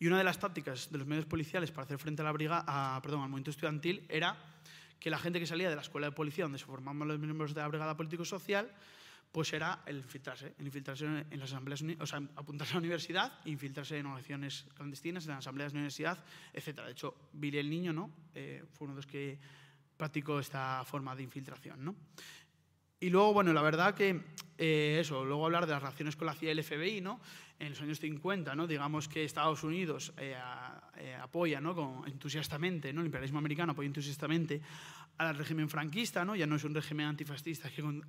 Y una de las tácticas de los medios policiales para hacer frente a la brigada, perdón, al movimiento estudiantil era que la gente que salía de la escuela de policía, donde se formaban los miembros de la brigada político-social, pues era el infiltrarse, el infiltrarse en las asambleas, o sea, apuntarse a la universidad, infiltrarse en organizaciones clandestinas, en las asambleas de la universidad, etc. De hecho, Billy el Niño ¿no? Eh, fue uno de los que practicó esta forma de infiltración. ¿no? Y luego, bueno, la verdad que eh, eso, luego hablar de las relaciones con la CIA y el FBI, ¿no? En los años 50, ¿no? Digamos que Estados Unidos eh, eh, apoya, ¿no? Con, entusiastamente, ¿no? El imperialismo americano apoya entusiastamente al régimen franquista, ¿no? Ya no es un régimen antifascista, que, un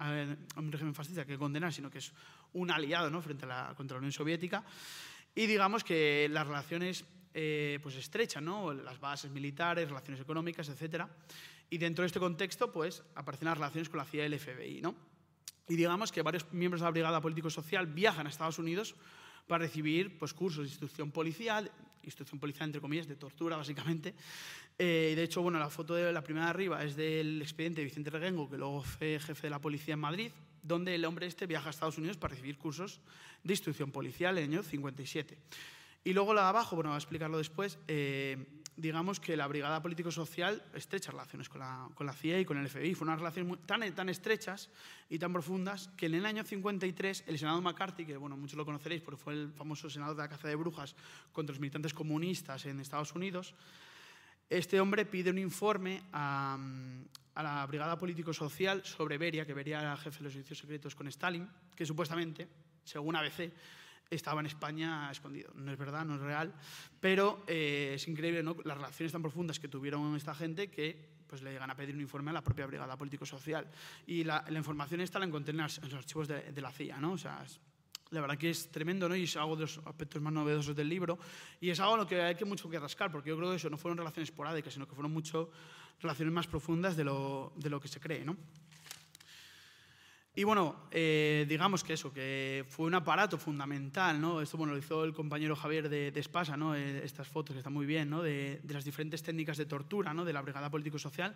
régimen fascista que condenar, sino que es un aliado, ¿no? Frente a la, contra la Unión Soviética. Y digamos que las relaciones pues estrechas, ¿no? Las bases militares, relaciones económicas, etcétera. Y dentro de este contexto, pues, aparecen las relaciones con la CIA y el FBI, ¿no? Y digamos que varios miembros de la Brigada Político-Social viajan a Estados Unidos para recibir pues, cursos de instrucción policial, instrucción policial entre comillas, de tortura básicamente. Eh, de hecho, bueno, la foto de la primera de arriba es del expediente de Vicente Reguengo, que luego fue jefe de la policía en Madrid, donde el hombre este viaja a Estados Unidos para recibir cursos de instrucción policial en el año 57. Y luego la de abajo, bueno, voy a explicarlo después, eh, digamos que la Brigada Político-Social estrecha relaciones con la, con la CIA y con el FBI. Fueron unas relaciones tan, tan estrechas y tan profundas que en el año 53 el Senado McCarthy, que bueno, muchos lo conoceréis porque fue el famoso Senado de la caza de brujas contra los militantes comunistas en Estados Unidos, este hombre pide un informe a, a la Brigada Político-Social sobre Beria, que Beria era jefe de los servicios secretos con Stalin, que supuestamente, según ABC, estaba en España escondido. No es verdad, no es real, pero eh, es increíble ¿no? las relaciones tan profundas que tuvieron esta gente que pues, le llegan a pedir un informe a la propia Brigada Político-Social. Y la, información esta la encontré en, los archivos de, de, la CIA. ¿no? O sea, es, la verdad que es tremendo ¿no? y es algo de los aspectos más novedosos del libro. Y es algo en lo que hay que mucho que rascar, porque yo creo que eso no fueron relaciones esporádicas, sino que fueron mucho relaciones más profundas de lo, de lo que se cree. ¿no? Y bueno, eh, digamos que eso, que fue un aparato fundamental, ¿no? Esto, bueno, lo hizo el compañero Javier de, de Espasa, ¿no? Eh, estas fotos que están muy bien, ¿no? De, de, las diferentes técnicas de tortura, ¿no? De la Brigada Político-Social.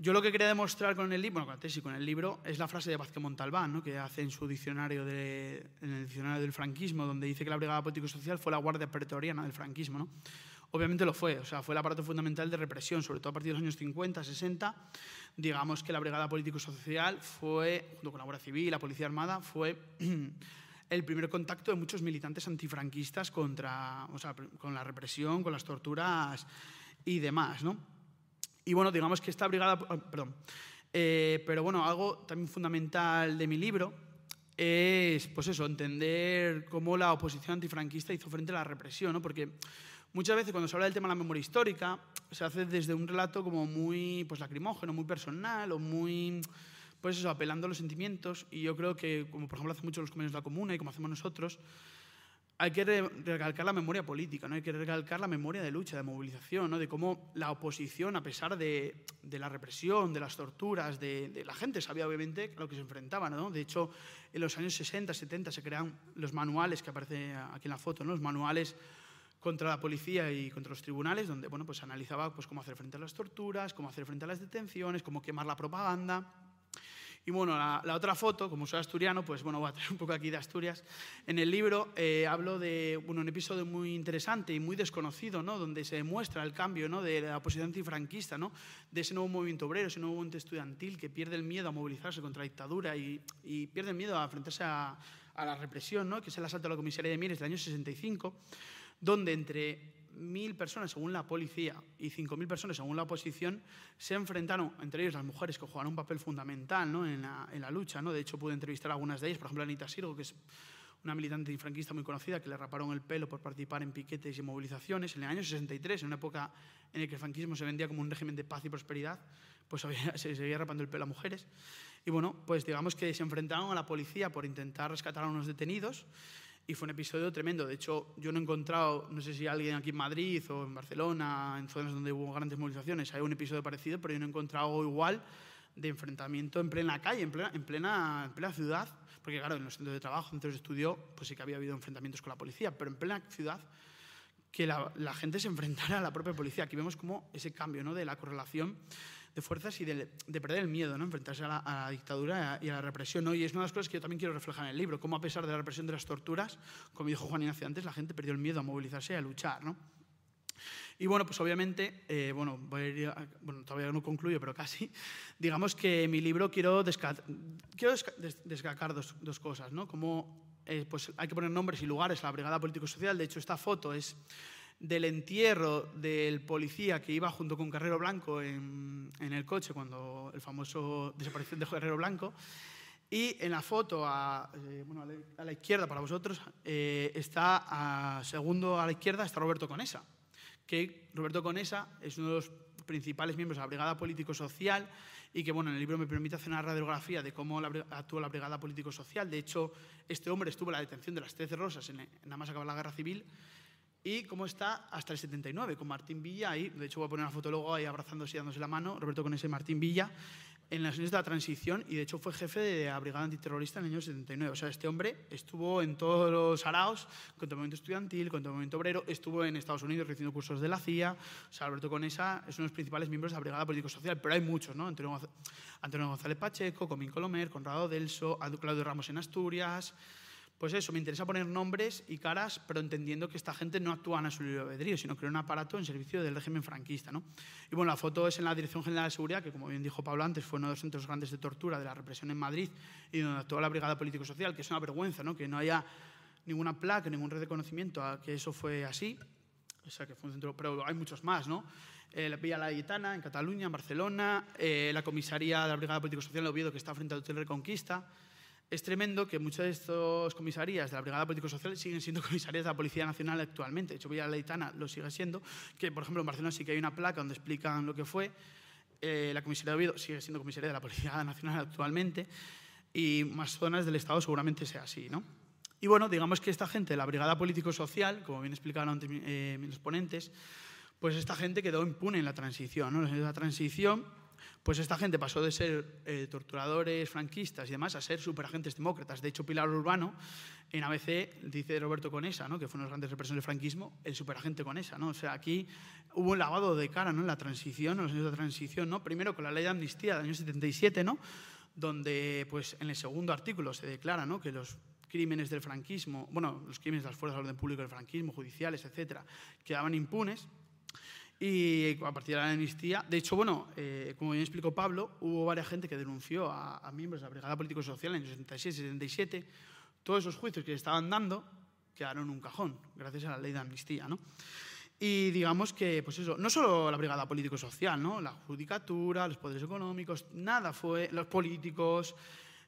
Yo lo que quería demostrar con el libro, bueno, con tesis, con el libro, es la frase de Vázquez Montalbán, ¿no? Que hace en su diccionario, de, en el diccionario del franquismo, donde dice que la Brigada Político-Social fue la guardia pretoriana del franquismo, ¿no? Obviamente lo fue, o sea, fue el aparato fundamental de represión, sobre todo a partir de los años 50, 60. Digamos que la Brigada Político-Social fue, junto con la Guardia Civil y la Policía Armada, fue *clears throat* el primer contacto de muchos militantes antifranquistas contra, o sea, con la represión, con las torturas y demás, ¿no? Y bueno, digamos que esta brigada, perdón, eh, pero bueno, algo también fundamental de mi libro es, pues eso, entender cómo la oposición antifranquista hizo frente a la represión, ¿no? Porque Muchas veces cuando se habla del tema de la memoria histórica, se hace desde un relato como muy pues, lacrimógeno, muy personal o muy, pues eso, apelando a los sentimientos. Y yo creo que, como por ejemplo hacen muchos los convenios de la comuna y como hacemos nosotros, hay que recalcar la memoria política, ¿no? hay que recalcar la memoria de lucha, de movilización, ¿no? de cómo la oposición, a pesar de, de la represión, de las torturas, de, de, la gente sabía obviamente a lo que se enfrentaba. ¿no? De hecho, en los años 60, 70 se crean los manuales que aparecen aquí en la foto, ¿no? los manuales contra la policía y contra los tribunales, donde bueno, pues analizaba pues, cómo hacer frente a las torturas, cómo hacer frente a las detenciones, cómo quemar la propaganda. Y bueno, la, otra foto, como soy asturiano, pues bueno, voy a traer un poco aquí de Asturias. En el libro eh, hablo de bueno, un episodio muy interesante y muy desconocido, ¿no? donde se demuestra el cambio ¿no? de la oposición antifranquista, ¿no? de ese nuevo movimiento obrero, ese nuevo movimiento estudiantil que pierde el miedo a movilizarse contra la dictadura y, y pierde el miedo a enfrentarse a, a la represión, ¿no? que es el asalto a la comisaría de Mieres del año 65, donde entre mil personas según la policía y 5.000 personas según la oposición se enfrentaron, entre ellos las mujeres que jugaron un papel fundamental ¿no? en, la, en, la, lucha. ¿no? De hecho, pude entrevistar a algunas de ellas, por ejemplo, Anita Sirgo, que es una militante franquista muy conocida, que le raparon el pelo por participar en piquetes y movilizaciones en el año 63, en una época en la que el franquismo se vendía como un régimen de paz y prosperidad, pues *laughs* se seguía rapando el pelo a mujeres. Y bueno, pues digamos que se enfrentaron a la policía por intentar rescatar a unos detenidos y fue un episodio tremendo. De hecho, yo no he encontrado, no sé si alguien aquí en Madrid o en Barcelona, en zonas donde hubo grandes movilizaciones, hay un episodio parecido, pero yo no he encontrado algo igual de enfrentamiento en plena calle, en plena, en plena, en plena ciudad, porque claro, en los centros de trabajo, centros de estudio, pues sí que había habido enfrentamientos con la policía, pero en plena ciudad que la, la gente se enfrentara a la propia policía. Aquí vemos como ese cambio ¿no? de la correlación de fuerzas y de, perder el miedo, ¿no? enfrentarse a la, dictadura y a la represión. ¿no? Y es una de las cosas que yo también quiero reflejar en el libro, cómo a pesar de la represión de las torturas, como dijo Juan Ignacio antes, la gente perdió el miedo a movilizarse y a luchar. ¿no? Y bueno, pues obviamente, eh, bueno, bueno, todavía no concluyo, pero casi, *laughs* digamos que en mi libro quiero, quiero descargar dos, dos, cosas, ¿no? Como eh, pues hay que poner nombres y lugares a la Brigada Político-Social. De hecho, esta foto es del entierro del policía que iba junto con Carrero Blanco en, el coche cuando el famoso desaparición de Carrero Blanco. Y en la foto, a, eh, bueno, a, la, izquierda para vosotros, eh, está segundo a la izquierda está Roberto Conesa, que Roberto Conesa es uno de los principales miembros de la Brigada Político-Social y que bueno, en el libro me permite hacer una radiografía de cómo actuó la Brigada Político-Social. De hecho, este hombre estuvo en la detención de las 13 Rosas en, nada más acabar la Guerra Civil y cómo está hasta el 79, con Martín Villa ahí, de hecho voy a poner una foto luego ahí abrazándose y dándose la mano, Roberto con ese Martín Villa, en las años de la transición y de hecho fue jefe de la brigada antiterrorista en el año 79. O sea, este hombre estuvo en todos los araos, contra el movimiento estudiantil, contra el movimiento obrero, estuvo en Estados Unidos recibiendo cursos de la CIA. O sea, Alberto Conesa es uno de los principales miembros de la brigada político-social, pero hay muchos, ¿no? Antonio, González Pacheco, Comín Colomer, Conrado Delso, Claudio Ramos en Asturias, pues eso, me interesa poner nombres y caras, pero entendiendo que esta gente no actúa a su libre albedrío, sino que era un aparato en servicio del régimen franquista. ¿no? Y bueno, la foto es en la Dirección General de Seguridad, que como bien dijo Pablo antes, fue uno de los centros grandes de tortura de la represión en Madrid y donde actuó la Brigada Político-Social, que es una vergüenza, ¿no? que no haya ninguna placa, ningún reconocimiento a que eso fue así. O sea, que fue un centro, pero hay muchos más, ¿no? Eh, la Villa Layetana, en Cataluña, en Barcelona, eh, la comisaría de la Brigada Político-Social en Oviedo, que está frente al Hotel Reconquista, es tremendo que muchas de estas comisarías de la Brigada Político-Social siguen siendo *laughs* comisarías de la Policía Nacional actualmente. De hecho, Villa Leitana lo sigue siendo, que por ejemplo en Barcelona sí que hay una placa donde explican lo que fue. Eh, la comisaría de Oviedo sigue siendo comisaría de la Policía *laughs* Nacional actualmente y más zonas del Estado seguramente sea así, ¿no? Y bueno, digamos que esta gente la Brigada Político-Social, como bien explicaron antes eh, los ponentes, pues esta gente quedó impune en la transición, ¿no? En la transición pues esta gente pasó de ser eh, torturadores franquistas y demás a ser superagentes demócratas. De hecho, Pilar Urbano en ABC dice Roberto Conesa, ¿no? que fue uno de los grandes represores del franquismo, el superagente Conesa. ¿no? O sea, aquí hubo un lavado de cara ¿no? en la transición, en los años de transición, ¿no? primero con la ley de amnistía del año 77, ¿no? donde pues, en el segundo artículo se declara ¿no? que los crímenes del franquismo, bueno, los crímenes de las fuerzas de orden público del franquismo, judiciales, etcétera, quedaban impunes y a partir de la amnistía, de hecho, bueno, eh, como bien explicó Pablo, hubo varias gente que denunció a, miembros de la Brigada Político-Social en el 66 y 77. Todos esos juicios que estaban dando quedaron en un cajón, gracias a la ley de amnistía, ¿no? Y digamos que, pues eso, no solo la Brigada Político-Social, ¿no? La judicatura, los poderes económicos, nada fue, los políticos,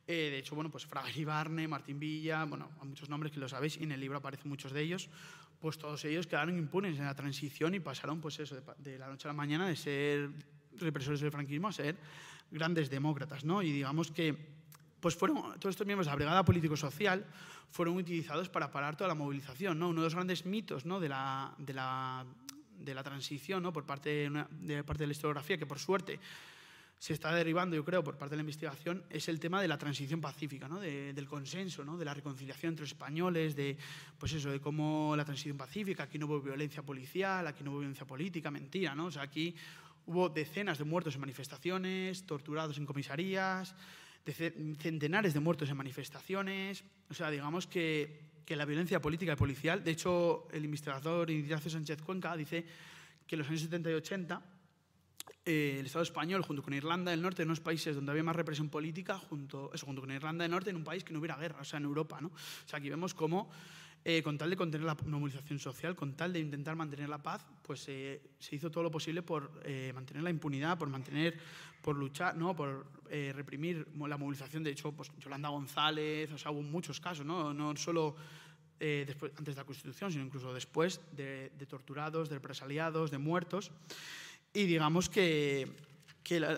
eh, de hecho, bueno, pues Fraga Ibarne, Martín Villa, bueno, hay muchos nombres que lo sabéis y en el libro aparecen muchos de ellos, pues todos ellos quedaron impunes en la transición y pasaron, pues eso, de, la noche a la mañana de ser represores del franquismo a ser grandes demócratas, ¿no? Y digamos que, pues fueron, todos estos miembros de la brigada político-social fueron utilizados para parar toda la movilización, ¿no? Uno de los grandes mitos, ¿no? De la, de la, de la transición, ¿no? Por parte de, de parte de la historiografía, que por suerte se está derivando, yo creo, por parte de la investigación, es el tema de la transición pacífica, ¿no? del consenso, ¿no? de la reconciliación entre españoles, de, pues eso, de cómo la transición pacífica, aquí no hubo violencia policial, aquí no hubo violencia política, mentira, ¿no? O sea, aquí hubo decenas de muertos en manifestaciones, torturados en comisarías, centenares de muertos en manifestaciones. O sea, digamos que, que la violencia política y policial, de hecho, el investigador Ignacio Sánchez Cuenca dice que en los años 70 y 80 eh, el Estado español, junto con Irlanda del Norte, en unos países donde había más represión política, junto, eso, junto con Irlanda del Norte, en un país que no hubiera guerra, o sea, en Europa. ¿no? O sea, aquí vemos cómo, eh, con tal de contener la movilización social, con tal de intentar mantener la paz, pues eh, se hizo todo lo posible por mantener la impunidad, por mantener, por luchar, ¿no? por reprimir la movilización. De hecho, pues, Yolanda González, o sea, hubo muchos casos, no, no solo después, antes de la Constitución, sino incluso después, de, de torturados, de represaliados, de muertos. Y digamos que,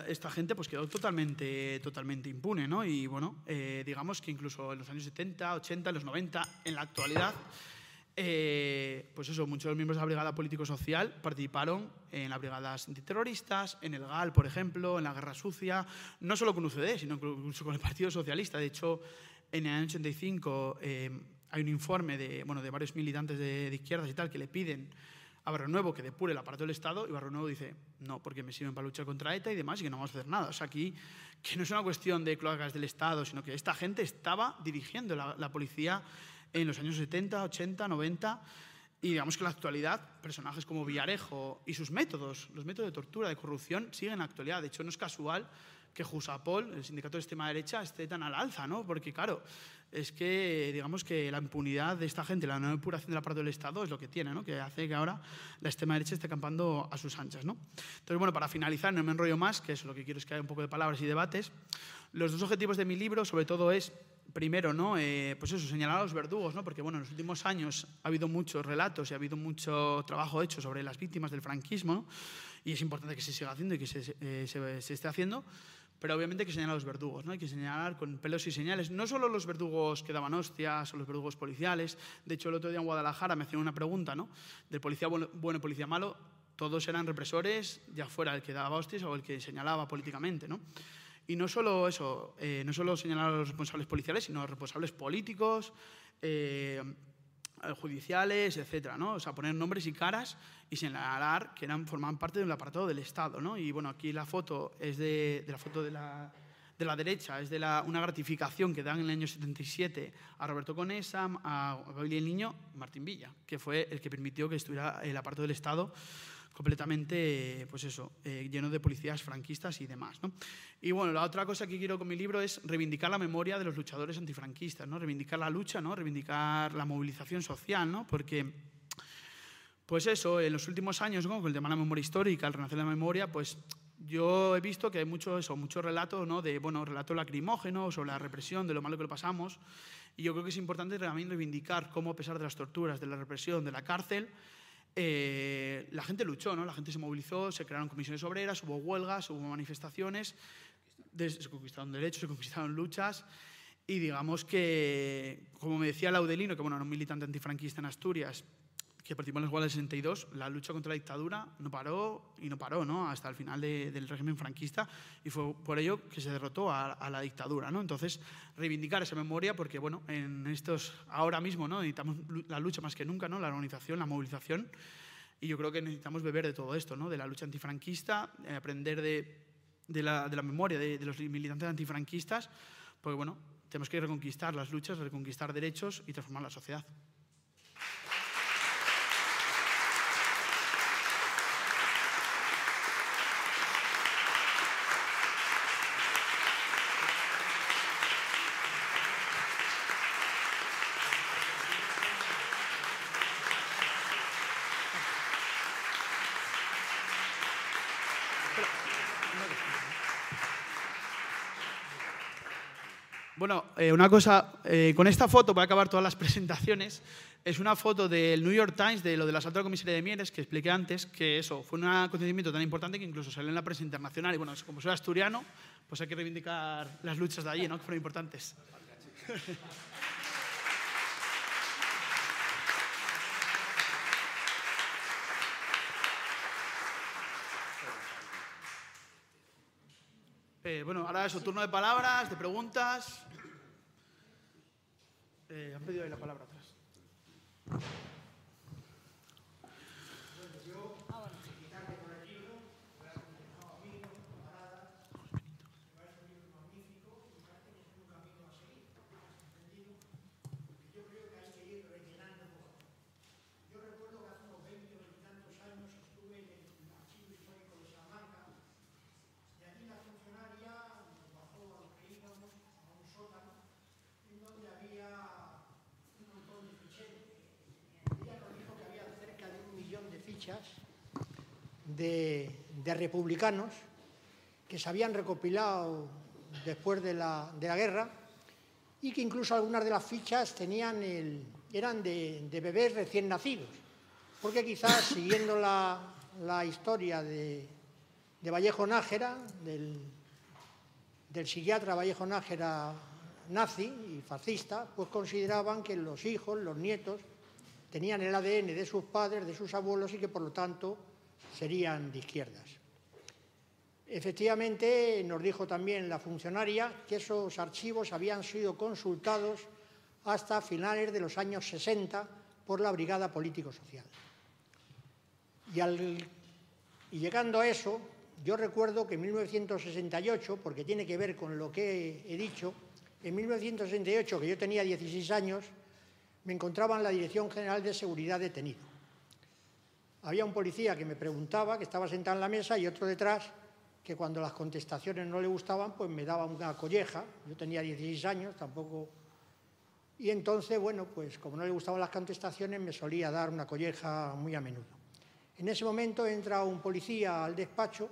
esta gente pues quedó totalmente, totalmente impune, ¿no? Y bueno, eh, digamos que incluso en los años 70, 80, los 90, en la actualidad, eh, pues eso, muchos de los miembros de la Brigada Político-Social participaron en las brigadas antiterroristas, en el GAL, por ejemplo, en la Guerra Sucia, no solo con UCD, sino incluso con el Partido Socialista. De hecho, en el año 85 eh, hay un informe de, bueno, de varios militantes de, de izquierdas y tal que le piden a Barrio Nuevo que depure el aparato del Estado y Barrio Nuevo dice, no, porque me sirven para luchar contra ETA y demás y que no vamos a hacer nada. O sea, aquí que no es una cuestión de cloacas del Estado, sino que esta gente estaba dirigiendo la, policía en los años 70, 80, 90 y digamos que en la actualidad personajes como Villarejo y sus métodos, los métodos de tortura, de corrupción, siguen en la actualidad. De hecho, no es casual que Jusapol, el sindicato de extrema derecha, esté tan al alza, ¿no? Porque, claro, es que, digamos que la impunidad de esta gente, la no depuración de la parte del Estado es lo que tiene, ¿no? que hace que ahora la extrema derecha esté campando a sus anchas. ¿no? Entonces, bueno, para finalizar, no me enrollo más, que es lo que quiero es que haya un poco de palabras y debates. Los dos objetivos de mi libro, sobre todo, es primero, ¿no? Eh, pues eso, señalar a los verdugos, ¿no? porque bueno, en los últimos años ha habido muchos relatos y ha habido mucho trabajo hecho sobre las víctimas del franquismo y es importante que se siga haciendo y que se, eh, se esté haciendo. Pero obviamente hay que señalar a los verdugos, ¿no? Hay que señalar con pelos y señales, no solo los verdugos que daban hostias o los verdugos policiales. De hecho, el otro día en Guadalajara me hacían una pregunta, ¿no? Del policía bueno, y policía malo, todos eran represores, ya fuera el que daba hostias o el que señalaba políticamente, ¿no? Y no solo eso, eh, no solo señalar a los responsables policiales, sino a los responsables políticos, eh, judiciales, etcétera, ¿no? O sea, poner nombres y caras y señalar que eran, formaban parte del aparato del Estado, ¿no? Y bueno, aquí la foto es de, la foto de la, de la derecha, es de la, una gratificación que dan en el año 77 a Roberto Conesa, a Gabriel Niño Martín Villa, que fue el que permitió que estuviera el aparato del Estado completamente, pues eso, eh, lleno de policías franquistas y demás. ¿no? Y bueno, la otra cosa que quiero con mi libro es reivindicar la memoria de los luchadores antifranquistas, ¿no? reivindicar la lucha, ¿no? reivindicar la movilización social, ¿no? porque, pues eso, en los últimos años, con el tema de la memoria histórica, el renacer de la memoria, pues yo he visto que hay mucho, eso, mucho relato, ¿no? de, bueno, relato lacrimógeno sobre la represión, de lo malo que lo pasamos, y yo creo que es importante también reivindicar cómo, a pesar de las torturas, de la represión, de la cárcel, eh, la gente luchó, ¿no? la gente se movilizó, se crearon comisiones obreras, hubo huelgas, hubo manifestaciones, se conquistaron derechos, se conquistaron luchas. Y digamos que, como me decía Laudelino, que bueno, era un militante antifranquista en Asturias, que participó en los huelgas del 62, la lucha contra la dictadura no paró y no paró ¿no? hasta el final del régimen franquista y fue por ello que se derrotó a, la dictadura. ¿no? Entonces, reivindicar esa memoria porque bueno, en estos, ahora mismo ¿no? necesitamos la lucha más que nunca, ¿no? la organización, la movilización y yo creo que necesitamos beber de todo esto, ¿no? de la lucha antifranquista, eh, aprender de, de, la, de, la, memoria de, de los militantes antifranquistas, porque bueno, tenemos que reconquistar las luchas, reconquistar derechos y transformar la sociedad. Bueno, eh, una cosa, eh, con esta foto voy a acabar todas las *laughs* presentaciones. Es una foto del New York Times de lo de la asalto a comisaría de Mieres, que expliqué antes, que eso fue un acontecimiento tan importante que incluso salió en la prensa internacional. Y bueno, como soy asturiano, pues hay que reivindicar las luchas de allí, ¿no? que fueron importantes. *laughs* Eh, bueno, ahora es turno de palabras, de preguntas. Eh, han pedido ahí la palabra atrás. fichas de, republicanos que se habían recopilado después de la, guerra y que incluso algunas de las fichas tenían eran de, bebés recién nacidos. Porque quizás *laughs* siguiendo la, historia de, Vallejo Nájera, del, del psiquiatra Vallejo Nájera nazi y fascista, pues consideraban que los hijos, los nietos, tenían el ADN de sus padres, de sus abuelos y que por lo tanto serían de izquierdas. Efectivamente, nos dijo también la funcionaria que esos archivos habían sido consultados hasta finales de los años 60 por la Brigada Político-Social. Y, llegando a eso, yo recuerdo que en 1968, porque tiene que ver con lo que he dicho, en 1968, que yo tenía 16 años, me encontraba en la Dirección General de Seguridad detenido. Había un policía que me preguntaba, que estaba sentado en la mesa, y otro detrás, que cuando las contestaciones no le gustaban, pues me daba una colleja. Yo tenía 16 años, tampoco... Y entonces, bueno, pues como no le gustaban las contestaciones, me solía dar una colleja muy a menudo. En ese momento entra un policía al despacho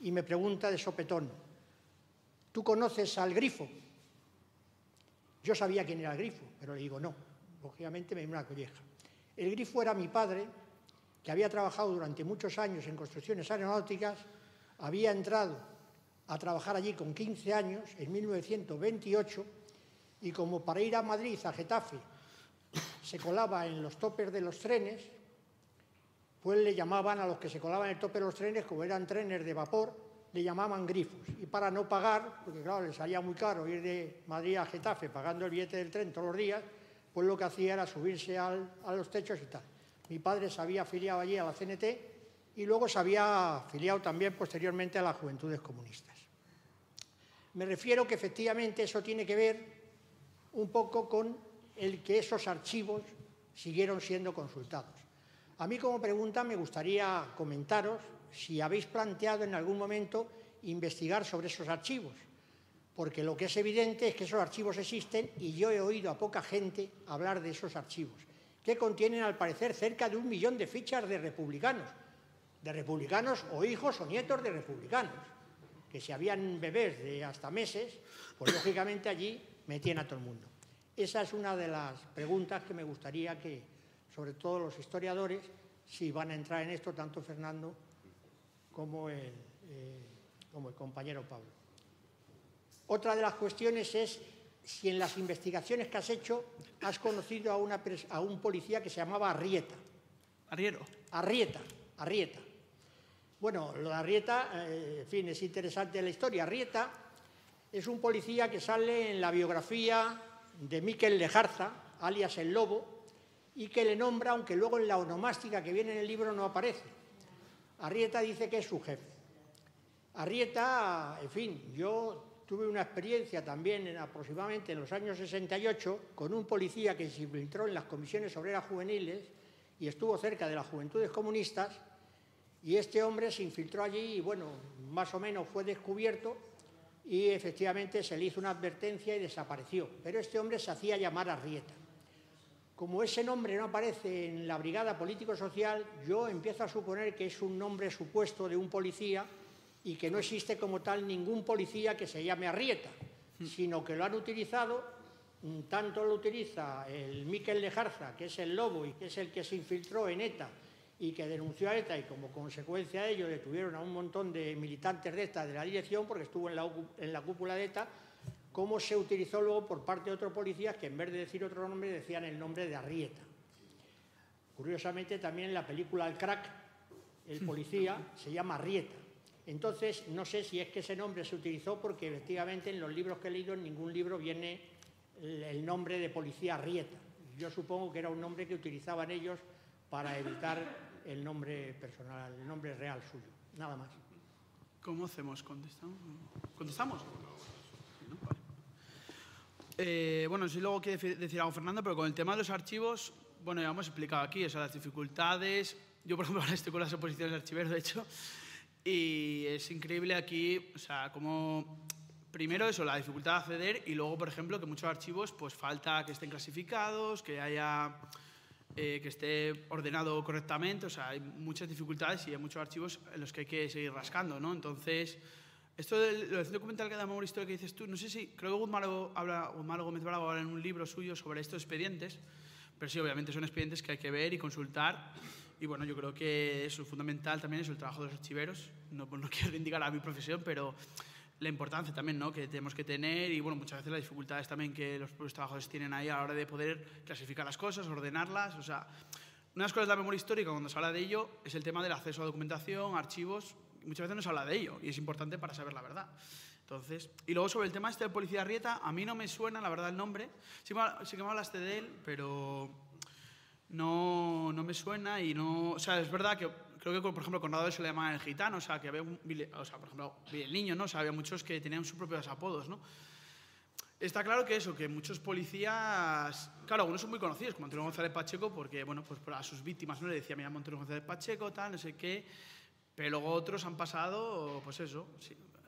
y me pregunta de sopetón, ¿tú conoces al grifo? Yo sabía quién era el grifo, pero le digo no lógicamente me dio una colleja. El grifo era mi padre, que había trabajado durante muchos años en construcciones aeronáuticas, había entrado a trabajar allí con 15 años, en 1928, y como para ir a Madrid, a Getafe, se colaba en los topes de los trenes, pues le llamaban a los que se colaban en el tope de los trenes, como eran trenes de vapor, le llamaban grifos. Y para no pagar, porque claro, les salía muy caro ir de Madrid a Getafe pagando el billete del tren todos los días, pues lo que hacía era subirse a los techos y tal. Mi padre se había afiliado allí a la CNT y luego se había afiliado también posteriormente a las Juventudes Comunistas. Me refiero que efectivamente eso tiene que ver un poco con el que esos archivos siguieron siendo consultados. A mí como pregunta me gustaría comentaros si habéis planteado en algún momento investigar sobre esos archivos, porque lo que es evidente es que esos archivos existen y yo he oído a poca gente hablar de esos archivos, que contienen al parecer cerca de un millón de fichas de republicanos, de republicanos o hijos o nietos de republicanos, que si habían bebés de hasta meses, pues lógicamente allí metían a todo el mundo. Esa es una de las preguntas que me gustaría que, sobre todo los historiadores, si van a entrar en esto, tanto Fernando como el, eh, como el compañero Pablo. Otra de las cuestiones es si en las investigaciones que has hecho has conocido a, una, a un policía que se llamaba Arrieta. Arriero. Arrieta, Arrieta. Bueno, lo de Arrieta, eh, en fin, es interesante la historia. Arrieta es un policía que sale en la biografía de Miquel Lejarza, alias El Lobo, y que le nombra, aunque luego en la onomástica que viene en el libro no aparece. Arrieta dice que es su jefe. Arrieta, en fin, yo tuve una experiencia también en, aproximadamente en los años 68 con un policía que se infiltró en las comisiones obreras juveniles y estuvo cerca de las juventudes comunistas y este hombre se infiltró allí y bueno, más o menos fue descubierto y efectivamente se le hizo una advertencia y desapareció. Pero este hombre se hacía llamar Arrieta. Como ese nombre no aparece en la brigada político-social, yo empiezo a suponer que es un nombre supuesto de un policía y que no existe como tal ningún policía que se llame Arrieta, sino que lo han utilizado, mm, tanto lo utiliza el Miquel Lejarza, que es el lobo y que es el que se infiltró en ETA y que denunció a ETA y como consecuencia de ello detuvieron a un montón de militantes de ETA de la dirección porque estuvo en la, en la cúpula de ETA, como se utilizó luego por parte de otros policías que en vez de decir otro nombre decían el nombre de Arrieta. Curiosamente también en la película El Crack, el policía se llama Arrieta entonces, no sé si es que ese nombre se utilizó porque efectivamente en los libros que he leído en ningún libro viene el nombre de policía Rieta. Yo supongo que era un nombre que utilizaban ellos para evitar el nombre personal, el nombre real suyo. Nada más. ¿Cómo hacemos? ¿Contestamos? ¿Contestamos? Eh, bueno, si luego quiere decir algo Fernando, pero con el tema de los archivos, bueno, ya hemos explicado aquí, o las dificultades. Yo, por ejemplo, *laughs* estoy con las oposiciones de archivero, de hecho, y es increíble aquí, o sea, como primero eso, la dificultad de acceder y luego, por ejemplo, que muchos archivos pues falta que estén clasificados, que haya eh, que esté ordenado correctamente. O sea, hay muchas dificultades y hay muchos archivos en los que hay que seguir rascando, ¿no? Entonces, esto del, del documental que da histórica que dices tú, no sé si, creo que Guzmán habla, Guzmán Gómez Bravo habla en un libro suyo sobre estos expedientes, pero sí, obviamente son expedientes que hay que ver y consultar. Y bueno, yo creo que eso es fundamental también es el trabajo de los archiveros. No, no quiero *laughs* indicar a mi profesión, pero la importancia también ¿no? que tenemos que tener y bueno, muchas veces las dificultades también que los propios trabajadores tienen ahí a la hora de poder clasificar las cosas, ordenarlas. O sea, una de las cosas de la memoria histórica cuando se habla de ello es el tema del acceso a documentación, archivos. Muchas veces no se habla de ello y es importante para saber la verdad. Entonces, y luego sobre el tema este de Policía Rieta, a mí no me suena la verdad el nombre. Sí, sí que me hablaste de él, pero no, no me suena y no... O sea, es verdad que creo que, por ejemplo, con Conrado se le llamaba el gitano, o sea, que había, un, o sea, por ejemplo, el niño, ¿no? O sea, había muchos que tenían sus propios apodos, ¿no? Está claro que eso, que muchos policías, claro, algunos son muy conocidos, como Antonio González Pacheco, porque, bueno, pues a sus víctimas no le decía, me llamo Antonio González Pacheco, tal, no sé qué, pero luego otros han pasado, pues eso,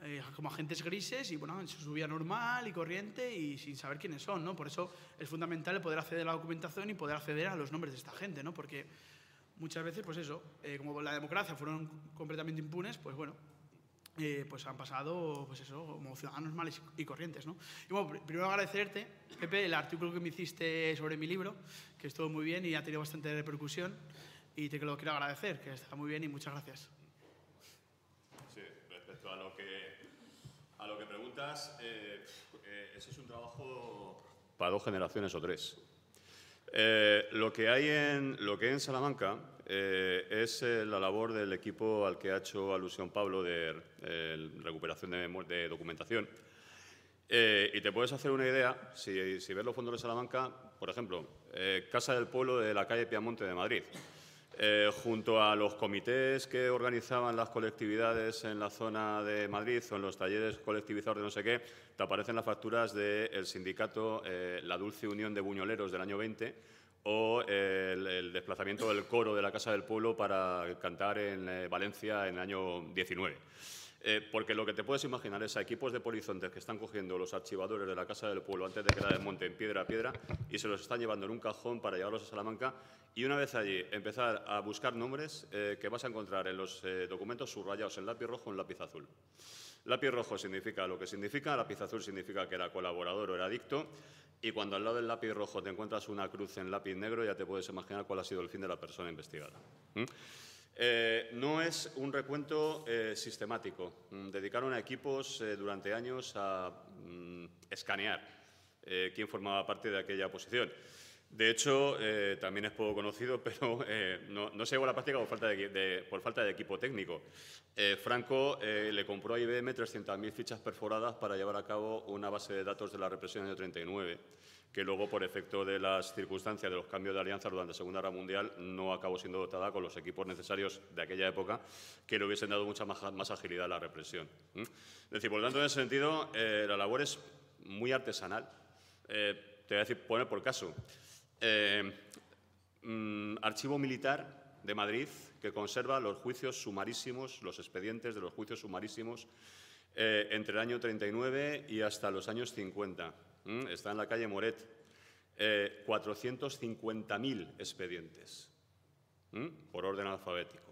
eh, como agentes grises y, bueno, en su vida normal y corriente y sin saber quiénes son, ¿no? Por eso es fundamental poder acceder a la documentación y poder acceder a los nombres de esta gente, ¿no? Porque muchas veces, pues eso, eh, como la democracia fueron completamente impunes, pues bueno, eh, pues han pasado, pues eso, como ciudadanos males y corrientes, ¿no? Y bueno, primero agradecerte, Pepe, el artículo que me hiciste sobre mi libro, que estuvo muy bien y ha tenido bastante repercusión, y te lo quiero agradecer, que está muy bien y muchas gracias. Sí, respecto a lo que, a lo que preguntas, eh, ese es un trabajo para dos generaciones o tres. Eh, lo, que hay en, lo que hay en Salamanca eh, es eh, la labor del equipo al que ha hecho alusión Pablo de recuperación de, documentación. y te puedes hacer una idea, si, si, ves los fondos de Salamanca, por ejemplo, Casa del Pueblo de la calle Piamonte de Madrid. Junto a los comités que organizaban las colectividades en la zona de Madrid o en los talleres colectivizados de no sé qué, te aparecen las facturas del sindicato La Dulce Unión de Buñoleros del año 20 o el, desplazamiento del coro de la Casa del Pueblo para cantar en eh, Valencia en el año 19. Eh, porque lo que te puedes imaginar es a equipos de polizontes que están cogiendo los archivadores de la Casa del Pueblo antes de que la desmonten piedra a piedra y se los están llevando en un cajón para llevarlos a Salamanca y una vez allí empezar a buscar nombres eh, que vas a encontrar en los documentos subrayados en lápiz rojo o en lápiz azul. Lápiz rojo significa lo que significa, lápiz azul significa que era colaborador o era adicto y cuando al lado del lápiz rojo te encuentras una cruz en lápiz negro, ya te puedes imaginar cuál ha sido el fin de la persona investigada. Eh, no es un recuento eh, sistemático. Mm, dedicaron a equipos eh, durante años a mm, escanear quién formaba parte de aquella posición. De hecho, también es poco conocido, *laughs* pero no, se llegó a la práctica por falta de, equipo técnico. Franco le compró a IBM 300.000 fichas perforadas para llevar a cabo una base de datos de la represión del año 39, que luego, por efecto de las circunstancias de los cambios de alianza durante la Segunda Guerra Mundial, no acabó siendo dotada con los equipos necesarios de aquella época, que le hubiesen dado mucha más, agilidad a la represión. Es decir, por lo tanto, en ese sentido, la labor es muy artesanal. te voy a decir, poner por caso. Eh, mm, archivo Militar de Madrid, que conserva los juicios sumarísimos, los expedientes de los juicios sumarísimos eh, entre el año 39 y hasta los años 50. Está en la calle Moret. 450.000 eh, expedientes por orden alfabético.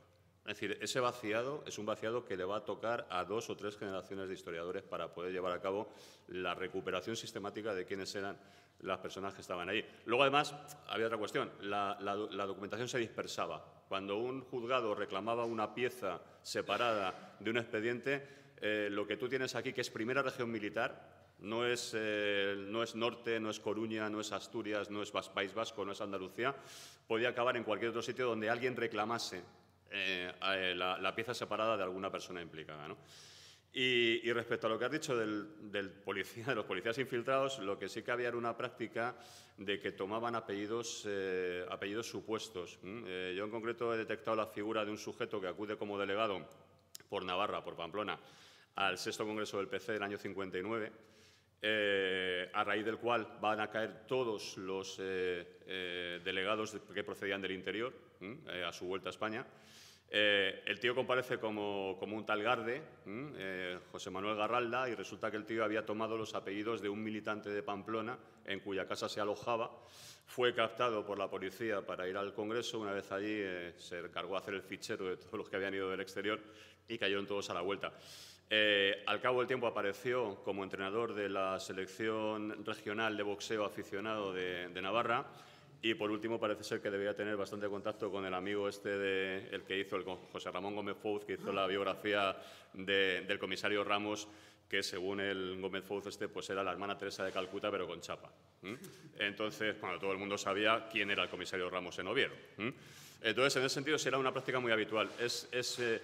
Es decir, ese vaciado es un vaciado que le va a tocar a dos o tres generaciones de historiadores para poder llevar a cabo la recuperación sistemática de quiénes eran las personas que estaban ahí. Luego, además, había otra cuestión. La, documentación se dispersaba. Cuando un juzgado reclamaba una pieza separada de un expediente, eh, lo que tú tienes aquí, que es primera región militar, no es, eh, no es, Norte, no es Coruña, no es Asturias, no es País Vasco, no es Andalucía, podía acabar en cualquier otro sitio donde alguien reclamase eh, la, pieza separada de alguna persona implicada. Y, respecto a lo que has dicho del, policía, de los policías infiltrados, lo que sí que había era una práctica de que tomaban apellidos, eh, apellidos supuestos. Eh, yo en concreto he detectado la figura de un sujeto que acude como delegado por Navarra, por Pamplona, al sexto congreso del PC del año 59, eh, a raíz del cual van a caer todos los delegados que procedían del interior a su vuelta a España. Eh, el tío comparece como, un tal Garde, eh, José Manuel Garralda, y resulta que el tío había tomado los apellidos de un militante de Pamplona en cuya casa se alojaba. Fue captado por la policía para ir al Congreso. Una vez allí eh, se encargó de hacer el fichero de todos los que habían ido del exterior y cayeron todos a la vuelta. Al cabo del tiempo apareció como entrenador de la selección regional de boxeo aficionado de Navarra y por último, parece ser que debía tener bastante contacto con el amigo este, de, el que hizo, el José Ramón Gómez Fouz, que hizo la biografía del comisario Ramos, que según el Gómez Fouz este, pues era la hermana Teresa de Calcuta, pero con chapa. Entonces, bueno, todo el mundo sabía quién era el comisario Ramos en Oviedo. Entonces, en ese sentido, será una práctica muy habitual. Es, es eh,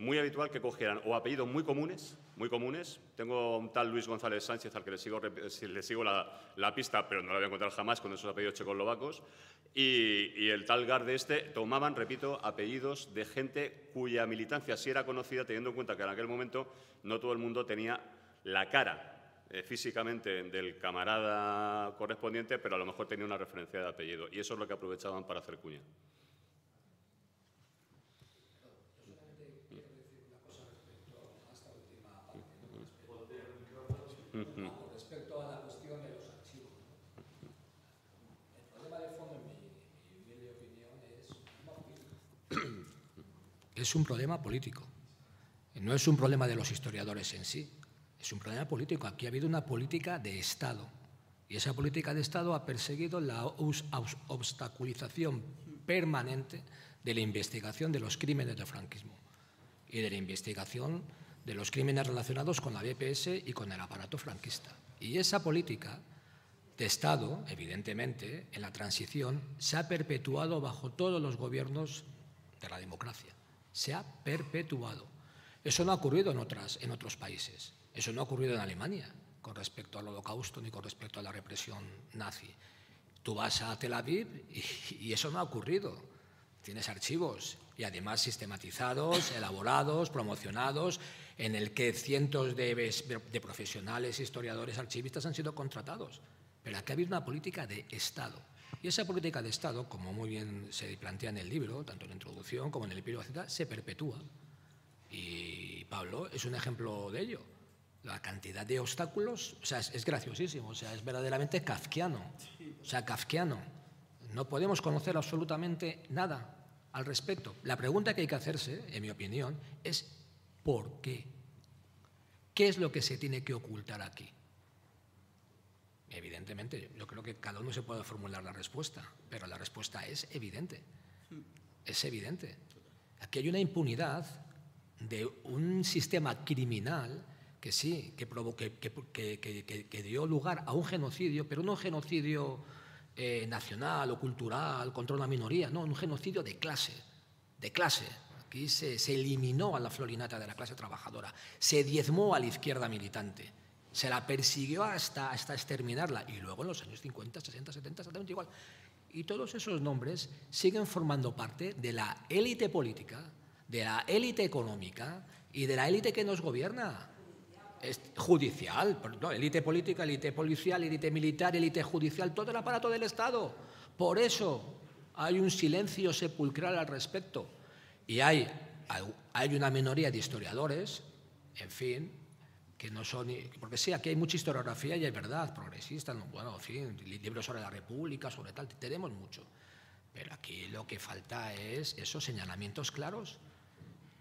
muy habitual que cogieran o apellidos muy comunes, muy comunes. Tengo un tal Luis González Sánchez al que le sigo, la, pista, pero no lo voy a encontrar jamás con esos apellidos checoslovacos. Y, y el tal Garde este tomaban, repito, apellidos de gente cuya militancia sí era conocida, teniendo en cuenta que en aquel momento no todo el mundo tenía la cara eh, físicamente del camarada correspondiente, pero a lo mejor tenía una referencia de apellido. Y eso es lo que aprovechaban para hacer cuña. Con respecto a la cuestión de los archivos. El problema de fondo, en mi, mi opinión, es, un problema político. No es un problema de los historiadores en sí, es un problema político. Aquí ha habido una política de Estado. Y esa política de Estado ha perseguido la obstaculización permanente de la investigación de los crímenes del franquismo y de la investigación de los crímenes relacionados con la BPS y con el aparato franquista. Y esa política de Estado, evidentemente, en la transición, se ha perpetuado bajo todos los gobiernos de la democracia. Se ha perpetuado. Eso no ha ocurrido en, otras, en otros países. Eso no ha ocurrido en Alemania con respecto al holocausto ni con respecto a la represión nazi. Tú vas a Tel Aviv y, eso no ha ocurrido. Tienes archivos y además sistematizados, elaborados, promocionados en el que cientos de, profesionales, historiadores, archivistas han sido contratados. Pero aquí ha habido una política de Estado. Y esa política de Estado, como muy bien se plantea en el libro, tanto en la introducción como en el epílogo, se perpetúa. Y Pablo es un ejemplo de ello. La cantidad de obstáculos, o sea, es, graciosísimo, o sea, es verdaderamente kafkiano. O sea, kafkiano. No podemos conocer absolutamente nada al respecto. La pregunta que hay que hacerse, en mi opinión, es ¿Por qué? ¿Qué es lo que se tiene que ocultar aquí? Evidentemente, yo creo que cada uno se puede formular la respuesta, pero la respuesta es evidente. Es evidente. Aquí hay una impunidad de un sistema criminal que sí, que, que, dio lugar a un genocidio, pero no un genocidio eh, nacional o cultural contra una minoría, no, un genocidio de clase, de clase, Aquí se, eliminó a la florinata de la clase trabajadora, se diezmó a la izquierda militante, se la persiguió hasta, hasta exterminarla y luego en los años 50, 60, 70, exactamente igual. Y todos esos nombres siguen formando parte de la élite política, de la élite económica y de la élite que nos gobierna. Es judicial, élite política, élite policial, élite militar, élite judicial, todo el aparato del Estado. Por eso hay un silencio sepulcral al respecto. Y hay, hay una minoría de historiadores, en fin, que no son... Porque sí, aquí hay mucha historiografía y hay verdad progresista, bueno, en fin, libros sobre la República, sobre tal, tenemos mucho. Pero aquí lo que falta es esos señalamientos claros.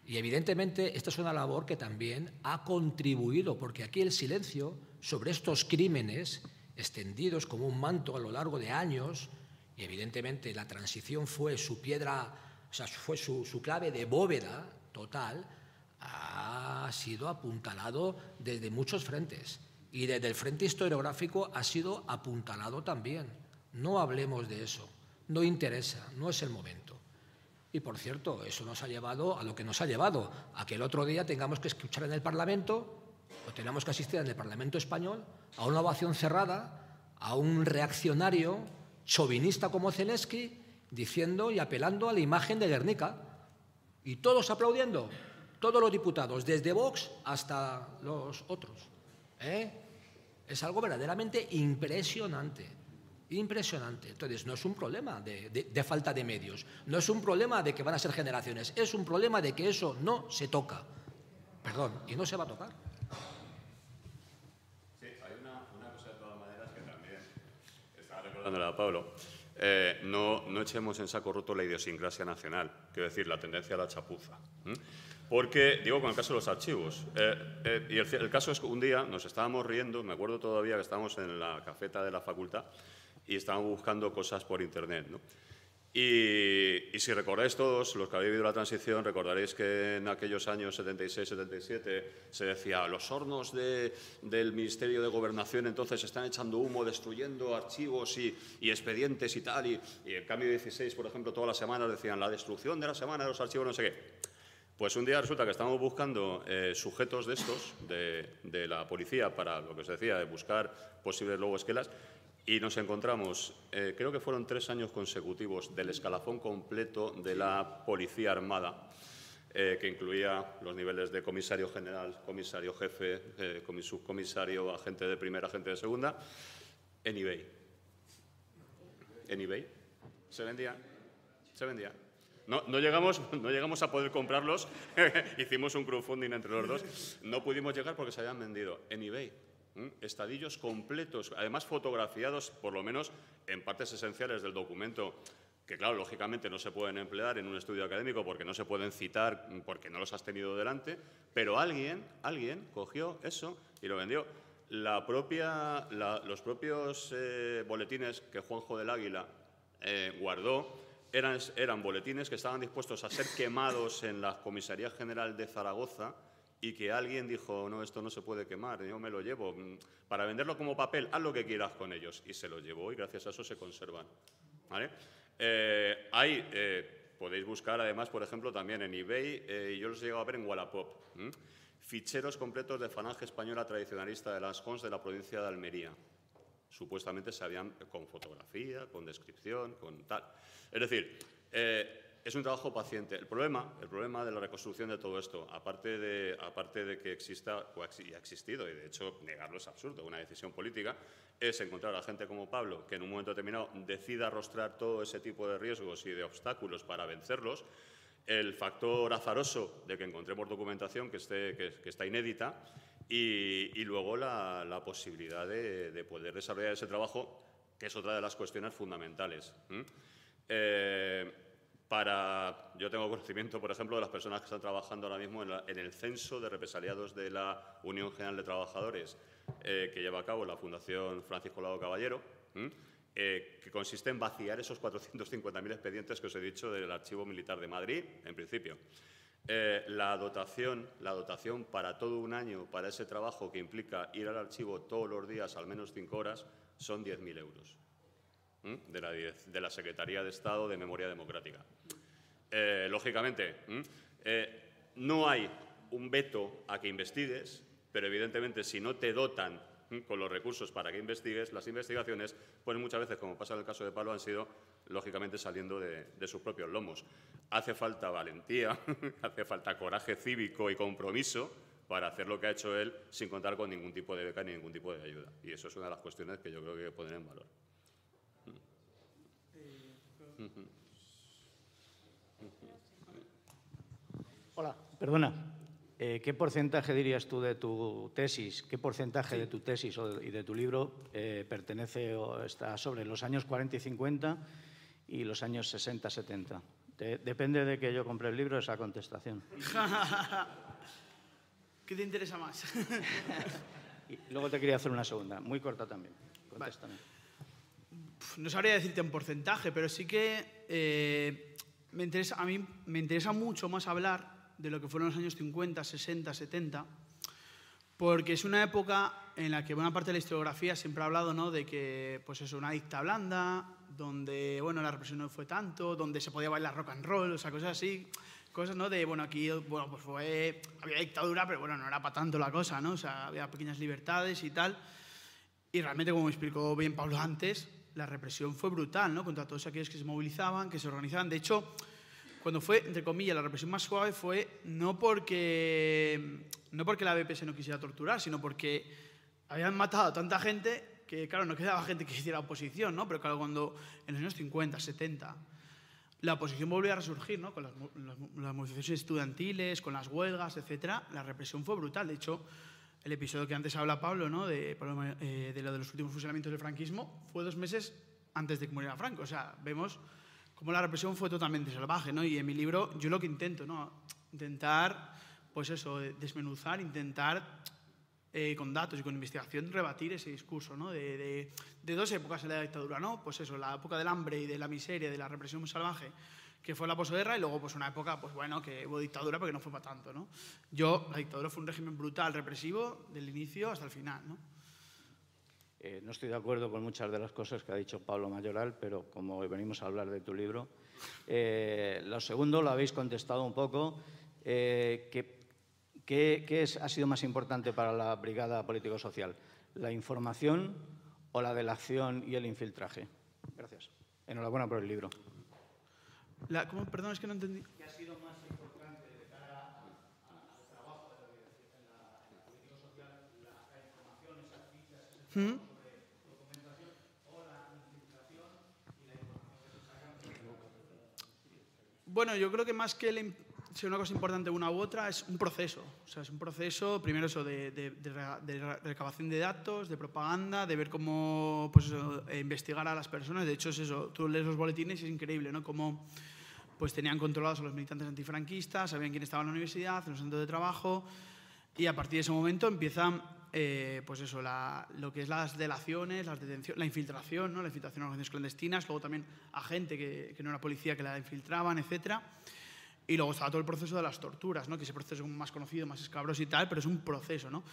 Y evidentemente esta es una labor que también ha contribuido, porque aquí el silencio sobre estos crímenes extendidos como un manto a lo largo de años, y evidentemente la transición fue su piedra o sea, fue su, clave de bóveda total, ha sido apuntalado desde muchos frentes. Y desde el frente historiográfico ha sido apuntalado también. No hablemos de eso. No interesa, no es el momento. Y por cierto, eso nos ha llevado a lo que nos ha llevado, a que el otro día tengamos que escuchar en el Parlamento, o tengamos que asistir en el Parlamento español, a una ovación cerrada, a un reaccionario chauvinista como Zelensky, diciendo y apelando a la imagen de Guernica. Y todos aplaudiendo, todos los diputados, desde Vox hasta los otros. ¿eh? Es algo verdaderamente impresionante. Impresionante. Entonces, no es un problema de, falta de medios, no es un problema de que van a ser generaciones, es un problema de que eso no se toca. Perdón, y no se va a tocar. Sí, hay una, cosa de todas maneras que también estaba recordándole a Pablo. Eh, no, no, echemos en saco roto la idiosincrasia nacional, quiero decir, la tendencia a la chapuza. Porque, digo, con el caso de los archivos, eh, eh, y el, el, caso es que un día nos estábamos riendo, me acuerdo todavía que estábamos en la cafeta de la facultad, y estaban buscando cosas por Internet. ¿no? Y, si recordáis todos, los que habéis vivido la transición, recordaréis que en aquellos años 76-77 se decía, los hornos del Ministerio de Gobernación entonces están echando humo, destruyendo archivos y, expedientes y tal, y, en cambio 16, por ejemplo, todas las semanas decían, la destrucción de la semana de los archivos, no sé qué. Pues un día resulta que estamos buscando eh, sujetos de estos, de, la policía, para lo que os decía, de buscar posibles lobo esquelas, y nos encontramos, eh, creo que fueron tres años consecutivos del escalafón completo de la Policía Armada, eh, que incluía los niveles de comisario general, comisario jefe, subcomisario, agente de primera, agente de segunda, en eBay. En eBay. Se vendía. Se vendía. No, llegamos, *laughs* no llegamos a poder comprarlos. *laughs* Hicimos un crowdfunding entre los dos. No pudimos llegar porque se habían vendido en eBay estadillos completos, además fotografiados por lo menos en partes esenciales del documento que claro, lógicamente no se pueden emplear en un estudio académico porque no se pueden citar porque no los has tenido delante, pero alguien, alguien cogió eso y lo vendió. La propia, los propios eh, boletines que Juanjo del Águila eh, guardó eran, eran boletines que estaban dispuestos a ser quemados en la Comisaría General de Zaragoza y que alguien dijo, no, esto no se puede quemar, yo me lo llevo, mm, para venderlo como papel, haz lo que quieras con ellos. Y se lo llevó y gracias a eso se conservan. ¿Vale? Eh, hay, eh, podéis buscar además, por ejemplo, también en eBay, eh, yo los he llegado a ver en Wallapop, ficheros completos de falange española tradicionalista de las Cons de la provincia de Almería. Supuestamente se habían con fotografía, con descripción, con tal. Es decir, es un trabajo paciente. El problema, el problema de la reconstrucción de todo esto, aparte de, aparte de que exista, o ha existido, y de hecho negarlo es absurdo, una decisión política, es encontrar a gente como Pablo que en un momento determinado decida arrostrar todo ese tipo de riesgos y de obstáculos para vencerlos, el factor azaroso de que encontremos documentación que, esté, que, está inédita y, luego la, posibilidad de, poder desarrollar ese trabajo, que es otra de las cuestiones fundamentales. Eh, para, yo tengo conocimiento, por ejemplo, de las personas que están trabajando ahora mismo en, el censo de represaliados de la Unión General de Trabajadores eh, que lleva a cabo la Fundación Francisco Lago Caballero, eh, que consiste en vaciar esos 450.000 expedientes que os he dicho del Archivo Militar de Madrid, en principio. Eh, la, dotación, la dotación para todo un año para ese trabajo que implica ir al archivo todos los días al menos cinco horas son 10.000 euros de la, de la Secretaría de Estado de Memoria Democrática. Eh, lógicamente, eh, no hay un veto a que investigues, pero evidentemente si no te dotan con los recursos para que investigues, las investigaciones, pues muchas veces, como pasa en el caso de Pablo, han sido lógicamente saliendo de, de sus propios lomos. Hace falta valentía, *laughs* hace falta coraje cívico y compromiso para hacer lo que ha hecho él sin contar con ningún tipo de beca ni ningún tipo de ayuda. Y eso es una de las cuestiones que yo creo que hay que poner en valor. Hola, perdona. Eh, ¿Qué porcentaje dirías tú de tu tesis, qué porcentaje de tu tesis y de tu libro eh, pertenece o está sobre los años 40 y 50 y los años 60-70? depende de que yo compre el libro esa contestación. *laughs* ¿Qué te interesa más? *laughs* y luego te quería hacer una segunda, muy corta también. Contéstame. No sabría decirte en porcentaje, pero sí que eh, me interesa, a mí me interesa mucho más hablar de lo que fueron los años 50, 60, 70, porque es una época en la que buena parte de la historiografía siempre ha hablado ¿no? de que pues es una dicta blanda, donde bueno, la represión no fue tanto, donde se podía bailar rock and roll, o cosas así, cosas ¿no? de, bueno, aquí bueno, pues fue, había dictadura, pero bueno, no era para tanto la cosa, ¿no? o sea, había pequeñas libertades y tal. Y realmente, como me explicó bien Pablo antes, la represión fue brutal, ¿no? Contra todos aquellos que se movilizaban, que se organizaban. De hecho, cuando fue, entre comillas, la represión más suave fue no porque, no porque la BPS no quisiera torturar, sino porque habían matado a tanta gente que, claro, no quedaba gente que hiciera oposición, ¿no? Pero claro, cuando en los años 50, 70, la oposición volvió a resurgir, ¿no? Con las, las, movilizaciones estudiantiles, con las huelgas, etcétera, la represión fue brutal. De hecho, el episodio que antes habla Pablo, ¿no? De, eh, de lo de los últimos fusilamientos del franquismo, fue dos meses antes de que muriera Franco. O sea, vemos cómo la represión fue totalmente salvaje, ¿no? Y en mi libro yo lo que intento, ¿no? Intentar, pues eso, desmenuzar, intentar eh, con datos y con investigación rebatir ese discurso ¿no? de, de, dos épocas en la dictadura, ¿no? Pues eso, la época del hambre y de la miseria, de la represión salvaje, que fue la posguerra, y luego pues una época, pues bueno, que hubo dictadura, pero que no fue para tanto, ¿no? Yo, la dictadura fue un régimen brutal, represivo, del inicio hasta el final, ¿no? Eh, no estoy de acuerdo con muchas de las cosas que ha dicho Pablo Mayoral, pero como venimos a hablar de tu libro, eh, lo segundo lo habéis contestado un poco, que ¿Qué, ha sido más importante para la Brigada Político-Social? ¿La información o la de la acción y el infiltraje? Gracias. Enhorabuena por el libro. ¿Cómo? Perdón, es que no entendí. ¿Qué ha sido más importante de cara al trabajo de la, en la político-social? La, información, esas fichas, ese ¿Mm? sobre documentación o la infiltración y la información que se saca? Bueno, yo creo que más que el si una cosa importante una u otra, es un proceso. O sea, es un proceso, primero eso, de, de, recabación de datos, de propaganda, de ver cómo pues eh, investigar a las personas. De hecho, es eso, tú lees los boletines y es increíble, ¿no? Cómo pues, tenían controlados a los militantes antifranquistas, sabían quién estaba en la universidad, en los centros de trabajo, y a partir de ese momento empiezan eh, pues eso, lo que es las delaciones, las la infiltración, ¿no? la infiltración a organizaciones clandestinas, luego también a gente que, que no era policía que la infiltraban, etcétera. Y luego estaba todo el proceso de las torturas, ¿no? que ese proceso es más conocido, más escabroso y tal, pero es un proceso. ¿no?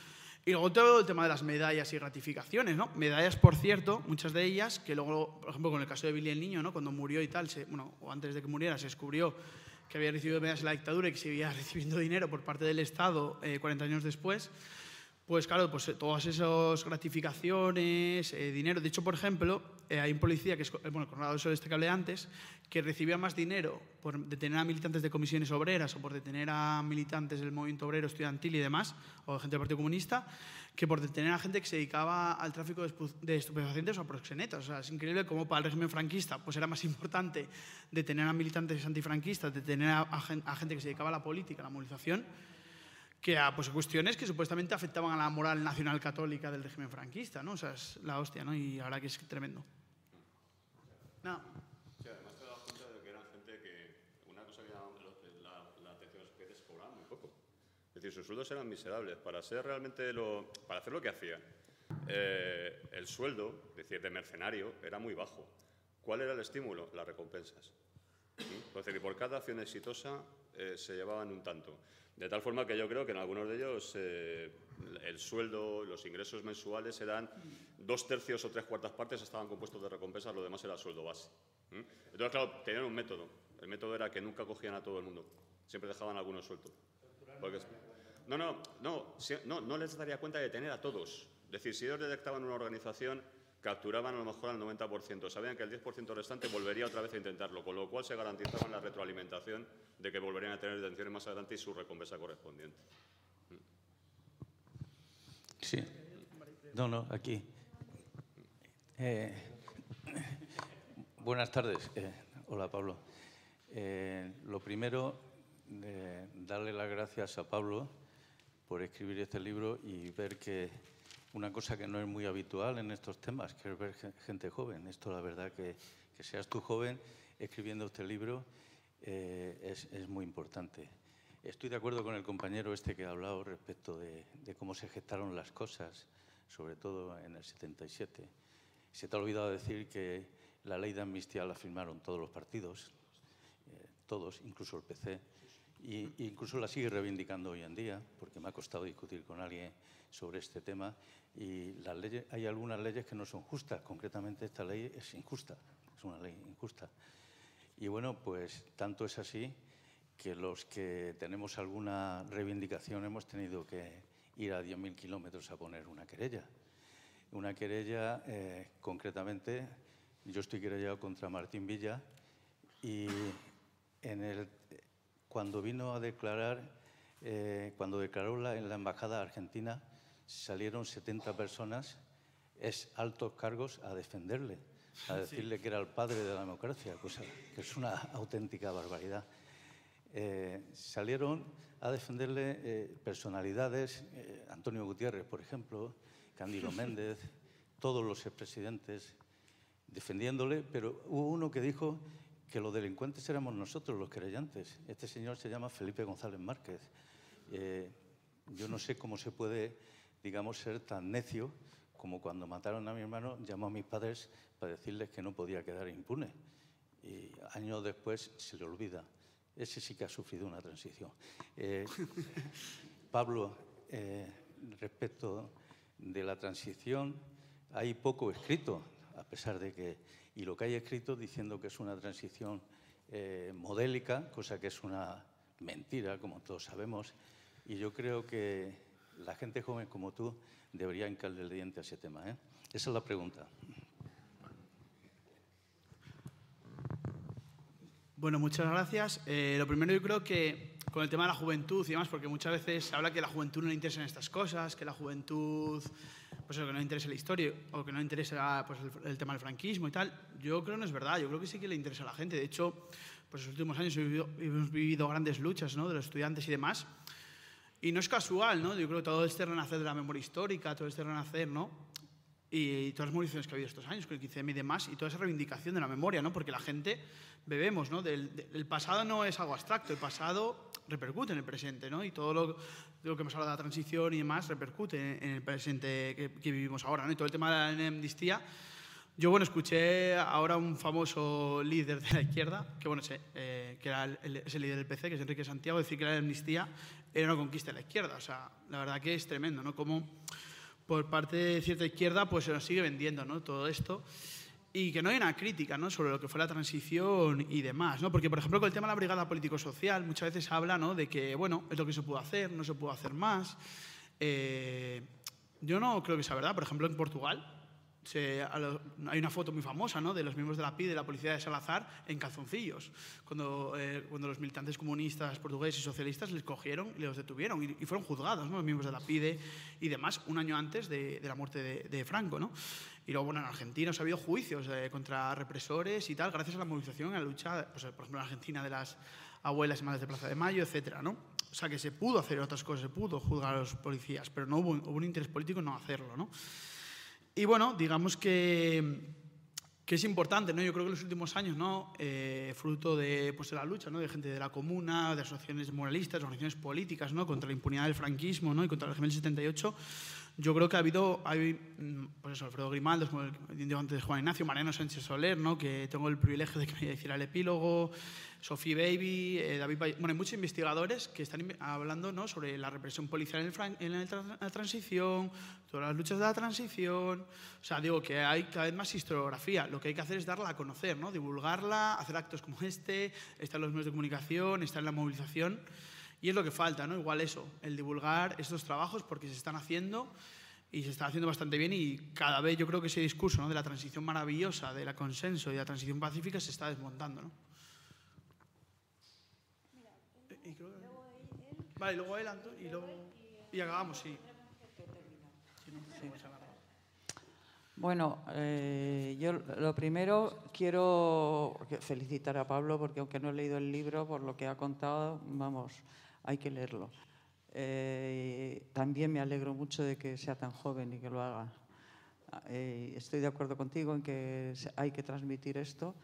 Y luego todo el tema de las medallas y gratificaciones. ¿no? Medallas, por cierto, muchas de ellas, que luego, por ejemplo, con el caso de Billy el Niño, ¿no? cuando murió y tal, bueno, o antes de que muriera, se descubrió que había recibido medallas en la dictadura y que seguía *laughs* recibiendo dinero por parte del Estado 40 eh, años después. Pues claro, pues eh, todas esas gratificaciones, eh, dinero. De hecho, por ejemplo, hay un policía, que es bueno, el coronado de este que hablé antes, que recibía más dinero por detener a militantes de comisiones obreras o por detener a militantes del movimiento obrero estudiantil y demás, o gente del Partido Comunista, que por detener a gente que se dedicaba al tráfico de estupefacientes o a proxenetas. O sea, es increíble cómo para el régimen franquista pues era más importante detener a militantes antifranquistas, detener a gente que se dedicaba a la política, a la movilización, que a pues, cuestiones que supuestamente afectaban a la moral nacional católica del régimen franquista. ¿no? O sea, es la hostia, ¿no? y ahora que es tremendo. No. sus sueldos eran miserables. Para, ser realmente lo, para hacer lo que hacían, eh, el sueldo, es decir, de mercenario, era muy bajo. ¿Cuál era el estímulo? Las recompensas. Entonces, por cada acción exitosa eh, se llevaban un tanto. De tal forma que yo creo que en algunos de ellos eh, el sueldo, los ingresos mensuales eran dos tercios o tres cuartas partes estaban compuestos de recompensas, lo demás era sueldo base. Entonces, claro, tenían un método. El método era que nunca cogían a todo el mundo, siempre dejaban algunos sueltos. Porque no, no, no, no, no les daría cuenta de tener a todos. Es decir, si ellos detectaban una organización, capturaban a lo mejor al 90%. Sabían que el 10% restante volvería otra vez a intentarlo, con lo cual se garantizaban la retroalimentación de que volverían a tener detenciones más adelante y su recompensa correspondiente. Sí. No, no, aquí. Eh, buenas tardes. Eh, hola, Pablo. Eh, lo primero, darle las gracias a Pablo por escribir este libro y ver que una cosa que no es muy habitual en estos temas, que es ver gente joven. Esto, la verdad, que, seas tú joven escribiendo este libro eh, es, muy importante. Estoy de acuerdo con el compañero este que ha hablado respecto de, de, cómo se gestaron las cosas, sobre todo en el 77. Se te ha olvidado decir que la ley de amnistía la firmaron todos los partidos, eh, todos, incluso el PC y, incluso la sigue reivindicando hoy en día, porque me ha costado discutir con alguien sobre este tema. Y las leyes, hay algunas leyes que no son justas, concretamente esta ley es injusta, es una ley injusta. Y bueno, pues tanto es así que los que tenemos alguna reivindicación hemos tenido que ir a 10.000 kilómetros a poner una querella. Una querella, eh, concretamente, yo estoy querellado contra Martín Villa y en el, cuando vino a declarar, eh, cuando declaró en la embajada argentina, salieron 70 personas es altos cargos a defenderle, a decirle que era el padre de la democracia, cosa que es una auténtica barbaridad. Eh, salieron a defenderle eh, personalidades, eh, Antonio Gutiérrez, por ejemplo, Cándido *laughs* Méndez, todos los expresidentes, defendiéndole, pero hubo uno que dijo que los delincuentes éramos nosotros, los creyentes. Este señor se llama Felipe González Márquez. yo no sé cómo se puede, digamos, ser tan necio como cuando mataron a mi hermano, llamó a mis padres para decirles que no podía quedar impune. Y años después se le olvida. Ese sí que ha sufrido una transición. Eh, *laughs* Pablo, eh, respecto de la transición, hay poco escrito, a pesar de que, y lo que hay escrito diciendo que es una transición eh, modélica, cosa que es una mentira, como todos sabemos, y yo creo que la gente joven como tú debería hincarle el diente a ese tema. Esa es la pregunta. Bueno, muchas gracias. Eh, lo primero yo creo que con el tema de la juventud y demás, porque muchas veces se habla que la juventud no le interesa en estas cosas, que la juventud, pues que no le interesa la historia o que no le interesa pues, el, tema del franquismo y tal. Yo creo que no es verdad, yo creo que sí que le interesa a la gente. De hecho, pues en los últimos años hemos vivido, grandes luchas ¿no? de los estudiantes y demás. Y no es casual, ¿no? Yo creo que todo este renacer de la memoria histórica, todo este renacer, ¿no? Y todas las movilizaciones que ha habido estos años, con el 15M y demás, y toda esa reivindicación de la memoria, ¿no? porque la gente bebemos, ¿no? Del, pasado no es algo abstracto, el pasado repercute en el presente, ¿no? y todo lo, lo que hemos hablado de la transición y demás repercute en el presente que, vivimos ahora. ¿no? Y todo el tema de la amnistía, yo bueno, escuché ahora un famoso líder de la izquierda, que bueno, sé, eh, que era el, ese líder del PC, que es Enrique Santiago, decir que la amnistía era una conquista de la izquierda. O sea, la verdad que es tremendo, ¿no? Como por parte de cierta izquierda, pues se nos sigue vendiendo ¿no? todo esto y que no hay una crítica ¿no? sobre lo que fue la transición y demás. ¿no? Porque, por ejemplo, con el tema de la brigada político-social, muchas veces se habla ¿no? de que, bueno, es lo que se pudo hacer, no se pudo hacer más. Eh, yo no creo que sea verdad. Por ejemplo, en Portugal, hay una foto muy famosa ¿no? de los miembros de la PIDE, de la policía de Salazar, en calzoncillos, cuando, eh, cuando los militantes comunistas portugueses y socialistas les cogieron y los detuvieron y, fueron juzgados, ¿no? los miembros de la PIDE y demás, un año antes de, de la muerte de, de, Franco. ¿no? Y luego, bueno, en Argentina ha habido juicios eh, contra represores y tal, gracias a la movilización, a la lucha, pues, por ejemplo, en Argentina de las abuelas y madres de Plaza de Mayo, etcétera, ¿no? O sea, que se pudo hacer otras cosas, se pudo juzgar a los policías, pero no hubo, hubo un interés político en no hacerlo, ¿no? Y bueno, digamos que, que es importante, ¿no? Yo creo que en los últimos años, ¿no? Eh, fruto de, pues, de la lucha, ¿no? De gente de la comuna, de asociaciones moralistas, organizaciones políticas, ¿no? Contra la impunidad del franquismo, ¿no? Y contra el régimen del 78, yo creo que ha habido, hay, mm, pues eso, Alfredo Grimaldo, como el, antes de Juan Ignacio, Mariano Sánchez Soler, ¿no? que tengo el privilegio de que me hiciera el epílogo, Sophie Baby, eh, David Bueno, hay muchos investigadores que están hablando ¿no? sobre la represión policial en, en la, transición, todas las luchas de la transición. O sea, digo que hay cada vez más historiografía. Lo que hay que hacer es darla a conocer, ¿no? divulgarla, hacer actos como este, estar en los medios de comunicación, estar en la movilización. Y es lo que falta, ¿no? Igual eso, el divulgar estos trabajos porque se están haciendo y se está haciendo bastante bien y cada vez yo creo que ese discurso ¿no? de la transición maravillosa, de la consenso y de la transición pacífica se está desmontando, ¿no? Vale, luego él, y luego... Y acabamos, sí. Bueno, eh, yo lo primero quiero felicitar a Pablo porque aunque no he leído el libro, por lo que ha contado, vamos, hay que leerlo. Eh, también me alegro mucho de que sea tan joven y que lo haga. Eh, estoy de acuerdo contigo en que hay que transmitir esto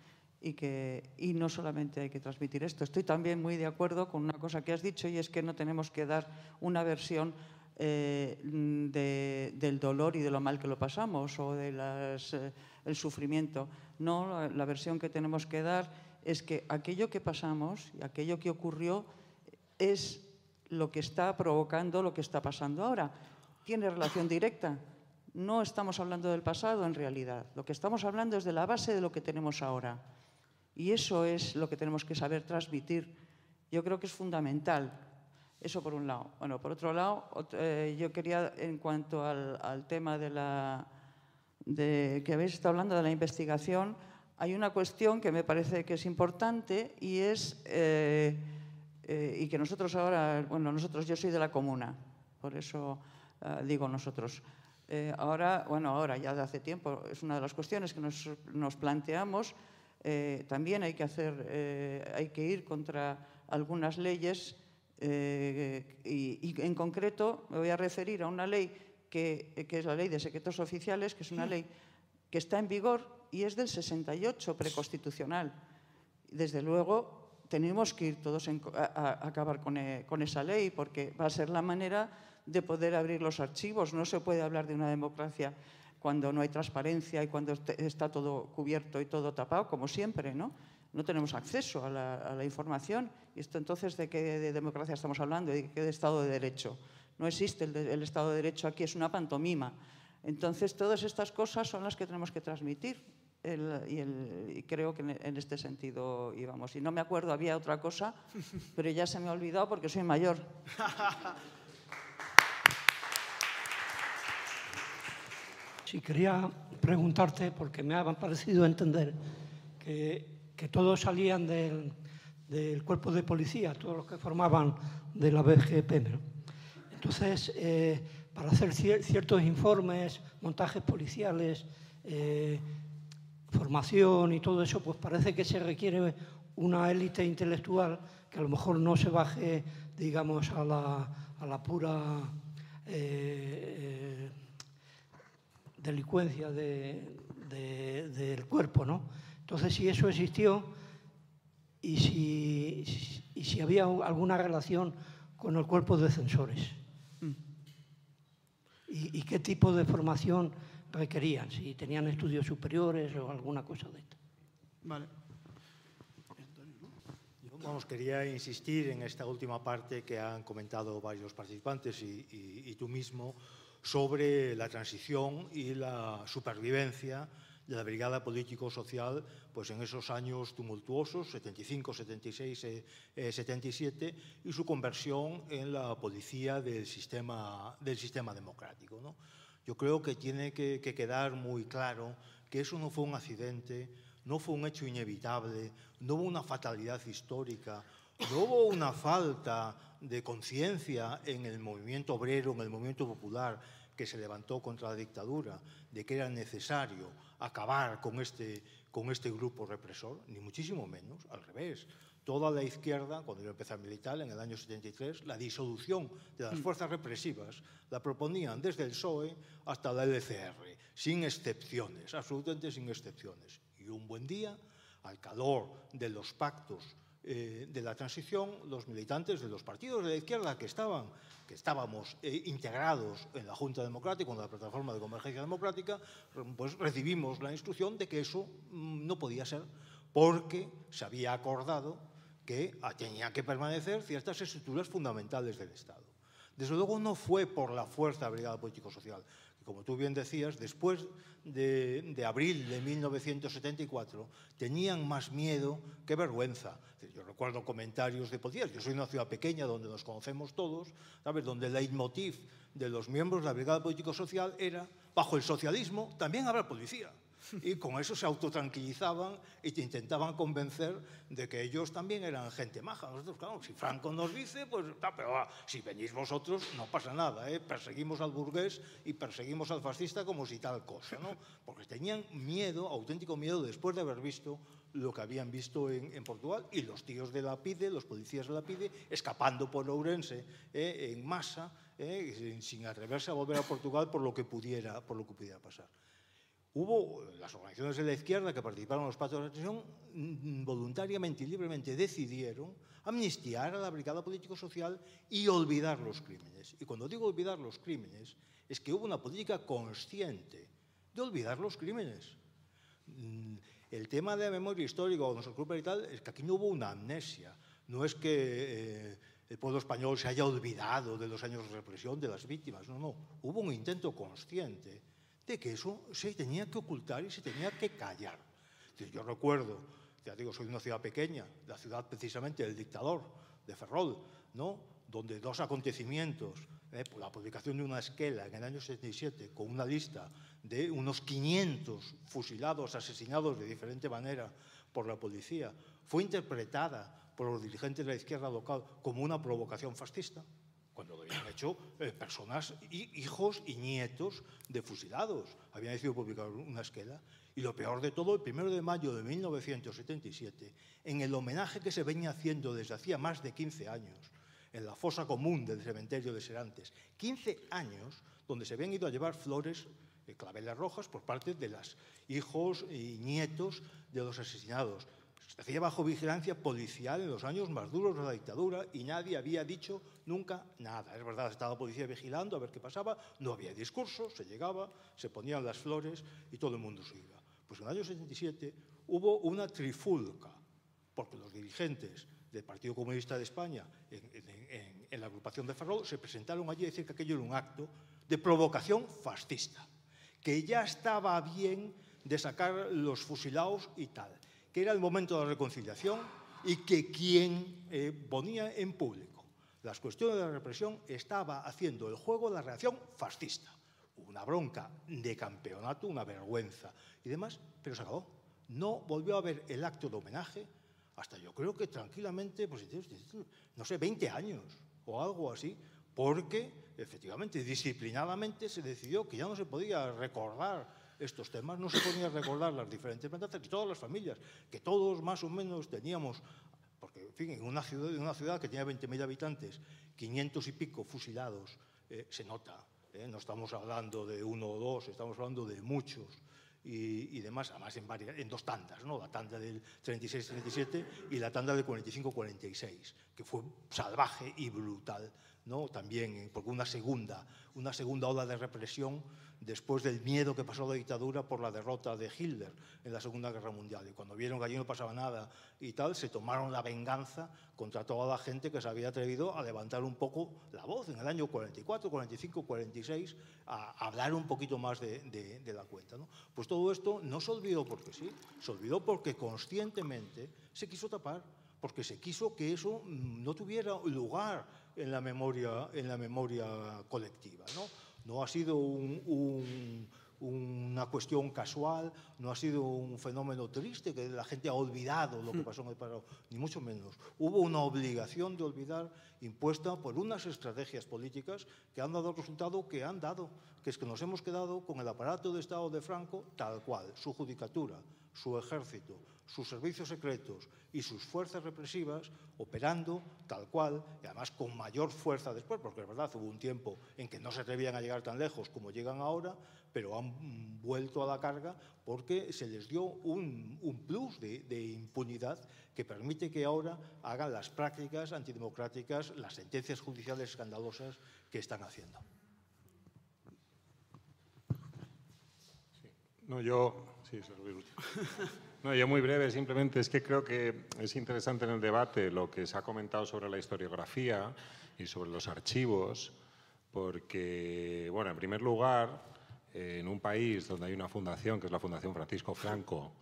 y que y no solamente hay que transmitir esto. Estoy también muy de acuerdo con una cosa que has dicho y es que no tenemos que dar una versión eh, del dolor y de lo mal que lo pasamos o del el sufrimiento. No, la versión que tenemos que dar es que aquello que pasamos y aquello que ocurrió es lo que está provocando lo que está pasando ahora. Tiene relación directa. No estamos hablando del pasado en realidad. Lo que estamos hablando es de la base de lo que tenemos ahora. Y eso es lo que tenemos que saber transmitir. Yo creo que es fundamental. Eso por un lado. Bueno, por otro lado, eh, yo quería, en cuanto al, tema de la que habéis estado hablando de la investigación, hay una cuestión que me parece que es importante y es eh, eh, y que nosotros ahora, bueno, nosotros, yo soy de la comuna, por eso digo nosotros. Ahora, bueno, ahora ya de hace tiempo, es una de las cuestiones que nos planteamos. Eh, también hay que, hacer, eh, hay que ir contra algunas leyes eh, y, y, en concreto me voy a referir a una ley que, que es la ley de secretos oficiales, que es una ley que está en vigor y es del 68 preconstitucional. Desde luego, tenemos que ir todos en, a, a, acabar con, e, con, esa ley porque va a ser la manera de poder abrir los archivos. No se puede hablar de una democracia cuando no hay transparencia y cuando está todo cubierto y todo tapado, como siempre, ¿no? No tenemos acceso a la, a la información. ¿Y esto entonces de qué de democracia estamos hablando? ¿De qué de Estado de Derecho? No existe el, el Estado de Derecho aquí, es una pantomima. Entonces, todas estas cosas son las que tenemos que transmitir el, y, el, y, creo que en este sentido íbamos. Y no me acuerdo, había otra cosa, pero ya se me ha olvidado porque soy mayor. *laughs* Sí, quería preguntarte, porque me ha parecido *laughs* entender que, que todos salían del, del, cuerpo de policía, todos los que formaban de la BGP. ¿no? Entonces, eh, para hacer ciertos informes, montajes policiales, eh, formación y todo eso, pues parece que se requiere una élite intelectual que a lo mejor no se baje, digamos, a la, a la pura eh, delincuencia de, de, del cuerpo, ¿no? Entonces, si eso existió y si, y si había alguna relación con el cuerpo de censores. ¿Y, ¿Y, qué tipo de formación requerían? Si tenían estudios superiores o alguna cosa de esto. Vale. Yo, vamos, quería insistir en esta última parte que han comentado varios participantes y, y, y tú mismo sobre la transición y la supervivencia de la Brigada Político-Social pues en esos años tumultuosos, 75, 76, eh, 77, y su conversión en la policía del sistema, del sistema democrático. Yo creo que tiene que, que quedar muy claro que eso no fue un accidente, no fue un hecho inevitable, no hubo una fatalidad histórica, no hubo una falta de conciencia en el movimiento obrero, en el movimiento popular, que se levantó contra la dictadura, de que era necesario acabar con este, con este grupo represor, ni muchísimo menos, al revés. Toda la izquierda, cuando iba a empezar militar en el año 73, la disolución de las fuerzas represivas la proponían desde el PSOE hasta la LCR, sin excepciones, absolutamente sin excepciones. Y un buen día, al calor de los pactos eh, de la transición, los militantes de los partidos de la izquierda que estaban, que estábamos eh, integrados en la Junta Democrática, en la plataforma de convergencia democrática, pues recibimos la instrucción de que eso mm, no podía ser, porque se había acordado que tenía que permanecer ciertas estructuras fundamentales del Estado. Desde luego no fue por la fuerza de la Brigada Político-Social, como tú bien decías, después de, de, abril de 1974 tenían más miedo que vergüenza. Yo recuerdo comentarios de policías. Yo soy una ciudad pequeña donde nos conocemos todos, ¿sabes? donde el leitmotiv de los miembros de la Brigada Político-Social era, bajo el socialismo también habrá policía. Y con eso se autotranquilizaban y te intentaban convencer de que ellos también eran gente maja. Nosotros, claro, si Franco nos dice, pues está, pero ah, si venís vosotros no pasa nada, ¿eh? perseguimos al burgués y perseguimos al fascista como si tal cosa, ¿no? Porque tenían miedo, auténtico miedo, después de haber visto lo que habían visto en, en, Portugal y los tíos de la PIDE, los policías de la PIDE, escapando por Ourense eh, en masa, eh, sin, sin atreverse a volver a Portugal por lo que pudiera, por lo que pudiera pasar. Hubo las organizaciones de la izquierda que participaron en los pactos de transición mm, voluntariamente y libremente decidieron amnistiar a la brigada político-social y olvidar los crímenes. Y cuando digo olvidar los crímenes, es que hubo una política consciente de olvidar los crímenes. Mm, el tema de la memoria histórica o nuestro grupo y tal es que aquí no hubo una amnesia. No es que eh, el pueblo español se haya olvidado de los años de represión de las víctimas. No, no. Hubo un intento consciente de que eso se tenía que ocultar y se tenía que callar. Yo recuerdo, ya digo, soy de una ciudad pequeña, la ciudad precisamente del dictador, de Ferrol, ¿no? donde dos acontecimientos, eh, la publicación de una esquela en el año 77 con una lista de unos 500 fusilados, asesinados de diferente manera por la policía, fue interpretada por los dirigentes de la izquierda local como una provocación fascista, cuando lo habían hecho eh, personas, hijos y nietos de fusilados. Habían decidido publicar una esquela. Y lo peor de todo, el primero de mayo de 1977, en el homenaje que se venía haciendo desde hacía más de 15 años, en la fosa común del cementerio de Serantes, 15 años donde se habían ido a llevar flores, eh, claveles rojas, por parte de los hijos y nietos de los asesinados. Hacía bajo vigilancia policial en los años más duros de la dictadura y nadie había dicho nunca nada. Es verdad, estaba la policía vigilando a ver qué pasaba, no había discurso, se llegaba, se ponían las flores y todo el mundo se iba. Pues en el año 77 hubo una trifulca, porque los dirigentes del Partido Comunista de España en, la agrupación de Ferrol se presentaron allí a decir que aquello era un acto de provocación fascista, que ya estaba bien de sacar los fusilados y tal que era el momento de la reconciliación y que quien eh, ponía en público las cuestiones de la represión estaba haciendo el juego de la reacción fascista. Una bronca de campeonato, una vergüenza y demás, pero se acabó. No volvió a haber el acto de homenaje hasta yo creo que tranquilamente, pues, no sé, 20 años o algo así, porque efectivamente, disciplinadamente se decidió que ya no se podía recordar estos temas, no se ponía a recordar las diferentes matanzas y todas las familias, que todos más o menos teníamos, porque en fin, en una ciudad, en una ciudad que tenía 20.000 habitantes, 500 y pico fusilados, eh, se nota. Eh, no estamos hablando de uno o dos, estamos hablando de muchos. Y, demás, además en, varias, en dos tandas, ¿no? la tanda del 36-37 y la tanda del 45-46, que fue salvaje y brutal, ¿no? también, porque una segunda, una segunda ola de represión después del miedo que pasó la dictadura por la derrota de Hitler en la Segunda Guerra Mundial. Y cuando vieron que allí no pasaba nada y tal, se tomaron la venganza contra toda la gente que se había atrevido a levantar un poco la voz en el año 44, 45, 46, a hablar un poquito más de, la cuenta. ¿no? Pues todo esto no se olvidó porque sí, se olvidó porque conscientemente se quiso tapar, porque se quiso que eso no tuviera lugar en la memoria, en la memoria colectiva. ¿no? No ha sido una cuestión casual, no ha sido un fenómeno triste que la gente ha olvidado lo que hmm. pasó en el pasado, ni mucho menos. Hubo una obligación de olvidar impuesta por unas estrategias políticas que han dado el resultado que han dado, que es que nos hemos quedado con el aparato de Estado de Franco tal cual, su judicatura, su ejército, sus servicios secretos y sus fuerzas represivas operando tal cual, y además con mayor fuerza después, porque es verdad, hubo un tiempo en que no se atrevían a llegar tan lejos como llegan ahora, pero han vuelto a la carga porque se les dio un, plus de, impunidad que permite que ahora hagan las prácticas antidemocráticas, las sentencias judiciales escandalosas que están haciendo. No, yo... Sí, se lo *laughs* No, yo muy breve, simplemente es que creo que es interesante en el debate lo que se ha comentado sobre la historiografía y sobre los archivos, porque, bueno, en primer lugar, en un país donde hay una fundación, que es la Fundación Francisco Franco,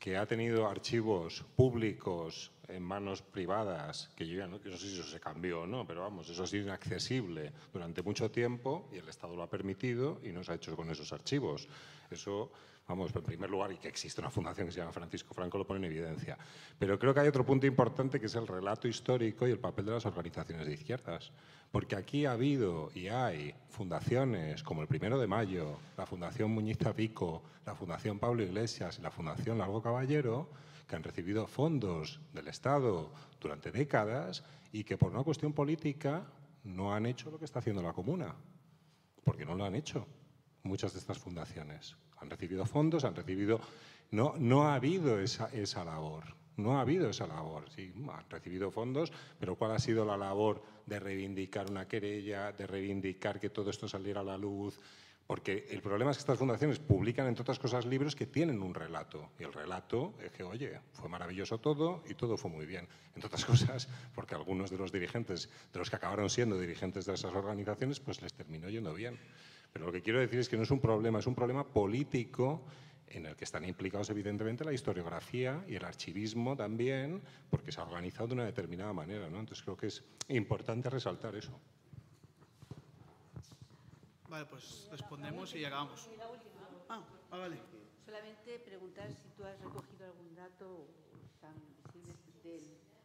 que ha tenido archivos públicos en manos privadas, que yo ya no, sé si eso se cambió o no, pero vamos, eso ha sido inaccesible durante mucho tiempo y el Estado lo ha permitido y nos ha hecho con esos archivos. Eso vamos, en primer lugar, y que existe una fundación que se llama Francisco Franco, lo pone en evidencia. Pero creo que hay otro punto importante que es el relato histórico y el papel de las organizaciones de izquierdas. Porque aquí ha habido y hay fundaciones como el Primero de Mayo, la Fundación Muñiz Pico, la Fundación Pablo Iglesias y la Fundación Largo Caballero, que han recibido fondos del Estado durante décadas y que por una cuestión política no han hecho lo que está haciendo la comuna, porque no lo han hecho muchas de estas fundaciones. Han recibido fondos, han recibido... No, no ha habido esa, esa labor, no ha habido esa labor. Sí, han recibido fondos, pero ¿cuál ha sido la labor de reivindicar una querella, de reivindicar que todo esto saliera a la luz? Porque el problema es que estas fundaciones publican, entre otras cosas, libros que tienen un relato. Y el relato es que, oye, fue maravilloso todo y todo fue muy bien. Entre otras *laughs* cosas, porque algunos de los dirigentes, de los que acabaron siendo dirigentes de esas organizaciones, pues les terminó yendo bien. Pero lo que quiero decir es que no es un problema, es un problema político en el que están implicados evidentemente la historiografía y el archivismo también, porque se ha organizado de una determinada manera. ¿no? Entonces creo que es importante resaltar eso. Vale, pues respondemos y llegamos. Ah, ah, vale. Solamente preguntar si tú has recogido algún dato tan visible de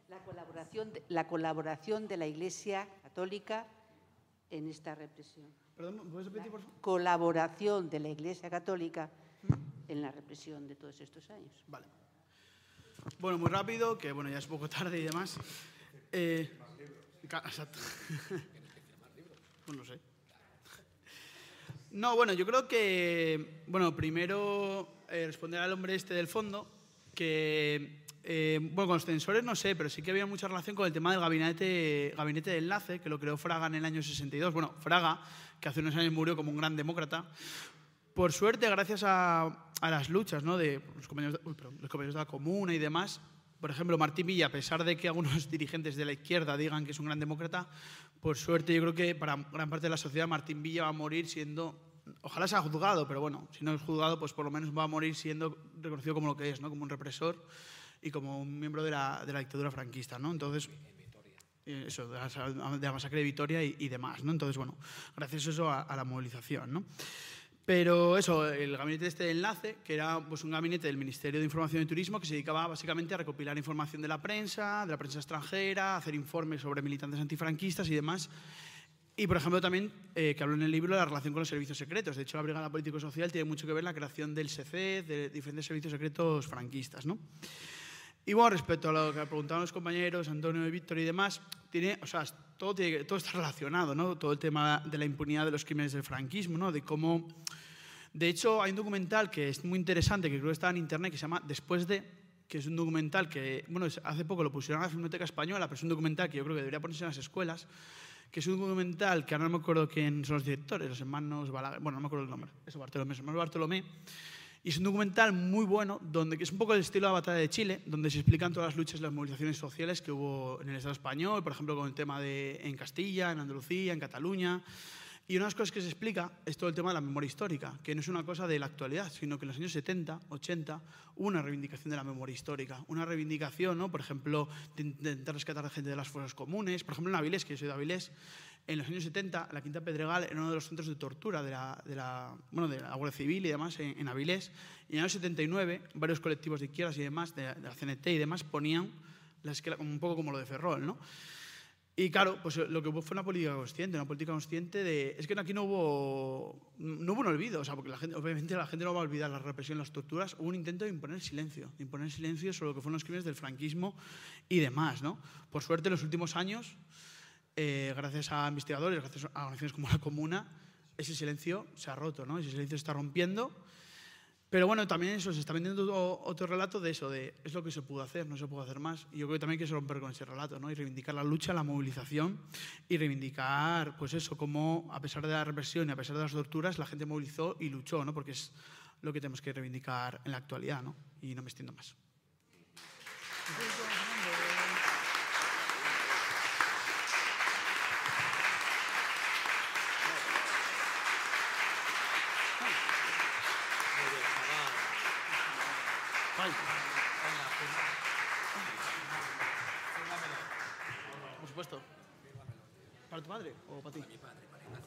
la colaboración, la colaboración de la Iglesia Católica en esta represión. Perdón, ¿puedes repetir, por favor? Colaboración de la Iglesia Católica en la represión de todos estos años. Vale. Bueno, muy rápido, que bueno, ya es poco tarde y demás. Eh, exacto. *laughs* pues no sé. No, bueno, yo creo que, bueno, primero eh, responder al hombre este del fondo, que, eh, bueno, con los no sé, pero sí que había mucha relación con el tema del gabinete, gabinete de enlace, que lo creó Fraga en el año 62. Bueno, Fraga, que hace unos años murió como un gran demócrata, por suerte, gracias a, las luchas ¿no? de los compañeros, de, de la comuna y demás, por ejemplo, Martín Villa, a pesar de que algunos *laughs* dirigentes de la izquierda digan que es un gran demócrata, por suerte yo creo que para gran parte de la sociedad Martín Villa va a morir siendo, ojalá sea juzgado, pero bueno, si no es juzgado, pues por lo menos va a morir siendo reconocido como lo que es, ¿no? como un represor y como un miembro de la, dictadura franquista. ¿no? Entonces, eh, eso, de la masacre de Vitoria y, y demás. ¿no? Entonces, bueno, gracias a eso a, a la movilización. ¿no? Pero eso, el gabinete este de enlace, que era pues, un gabinete del Ministerio de Información y Turismo que se dedicaba básicamente a recopilar información de la prensa, de la prensa extranjera, hacer informes sobre militantes antifranquistas y demás. Y, por ejemplo, también, eh, que hablo en el libro, la relación con los servicios secretos. De hecho, la Brigada Político-Social tiene mucho que ver la creación del SEC, de diferentes servicios secretos franquistas. ¿no? Y bueno, respecto a lo que preguntaban los compañeros, Antonio y Víctor y demás, tiene, o sea, todo, tiene, todo está relacionado, ¿no? Todo el tema de la impunidad de los crímenes del franquismo, ¿no? De cómo... De hecho, hay un documental que es muy interesante, que creo que está en internet, que se llama Después de, que es un documental que, bueno, es- hace poco lo pusieron a la Filmoteca Española, pero es un documental que yo creo que debería ponerse en las escuelas, que es un documental que ahora no me acuerdo quién son los directores, los hermanos Balaguer, bueno, no me acuerdo el nombre, eso, Bartolomé, los hermanos Bartolomé, y es un documental muy bueno, donde, que es un poco el estilo de la batalla de Chile, donde se explican todas las luchas y las movilizaciones sociales que hubo en el Estado español, por ejemplo, con el tema de en Castilla, en Andalucía, en Cataluña. Y una de las cosas que se explica es todo el tema de la memoria histórica, que no es una cosa de la actualidad, sino que en los años 70, 80, hubo una reivindicación de la memoria histórica. Una reivindicación, ¿no? por ejemplo, de intentar rescatar a gente de las fuerzas comunes. Por ejemplo, en Avilés, que yo soy de Avilés, en los años 70, la Quinta Pedregal era uno de los centros de tortura de la, de la, bueno, de la Guardia Civil y demás en, en Avilés. Y en el año 79, varios colectivos de izquierdas y demás, de, de la CNT y demás, ponían la esquela un poco como lo de Ferrol, ¿no? Y claro, pues lo que fue una política consciente, una política consciente de... Es que aquí no hubo, no hubo un olvido, o sea, porque la gente, obviamente la gente no va a olvidar la represión, las torturas, hubo un intento de imponer silencio, de imponer silencio sobre lo que fueron los crímenes del franquismo y demás, ¿no? Por suerte, en los últimos años, eh, gracias a investigadores, gracias a organizaciones como la Comuna, ese silencio se ha roto, ¿no? Ese silencio se está rompiendo. Pero bueno, también eso, se está vendiendo otro, relato de eso, de es lo que se pudo hacer, no se pudo hacer más. Y yo creo que también hay que romper con ese relato, ¿no? Y reivindicar la lucha, la movilización y reivindicar, pues eso, cómo a pesar de la represión y a pesar de las torturas, la gente movilizó y luchó, ¿no? Porque es lo que tenemos que reivindicar en la actualidad, ¿no? Y no me extiendo más. Por supuesto. ¿Para tu padre o para ti?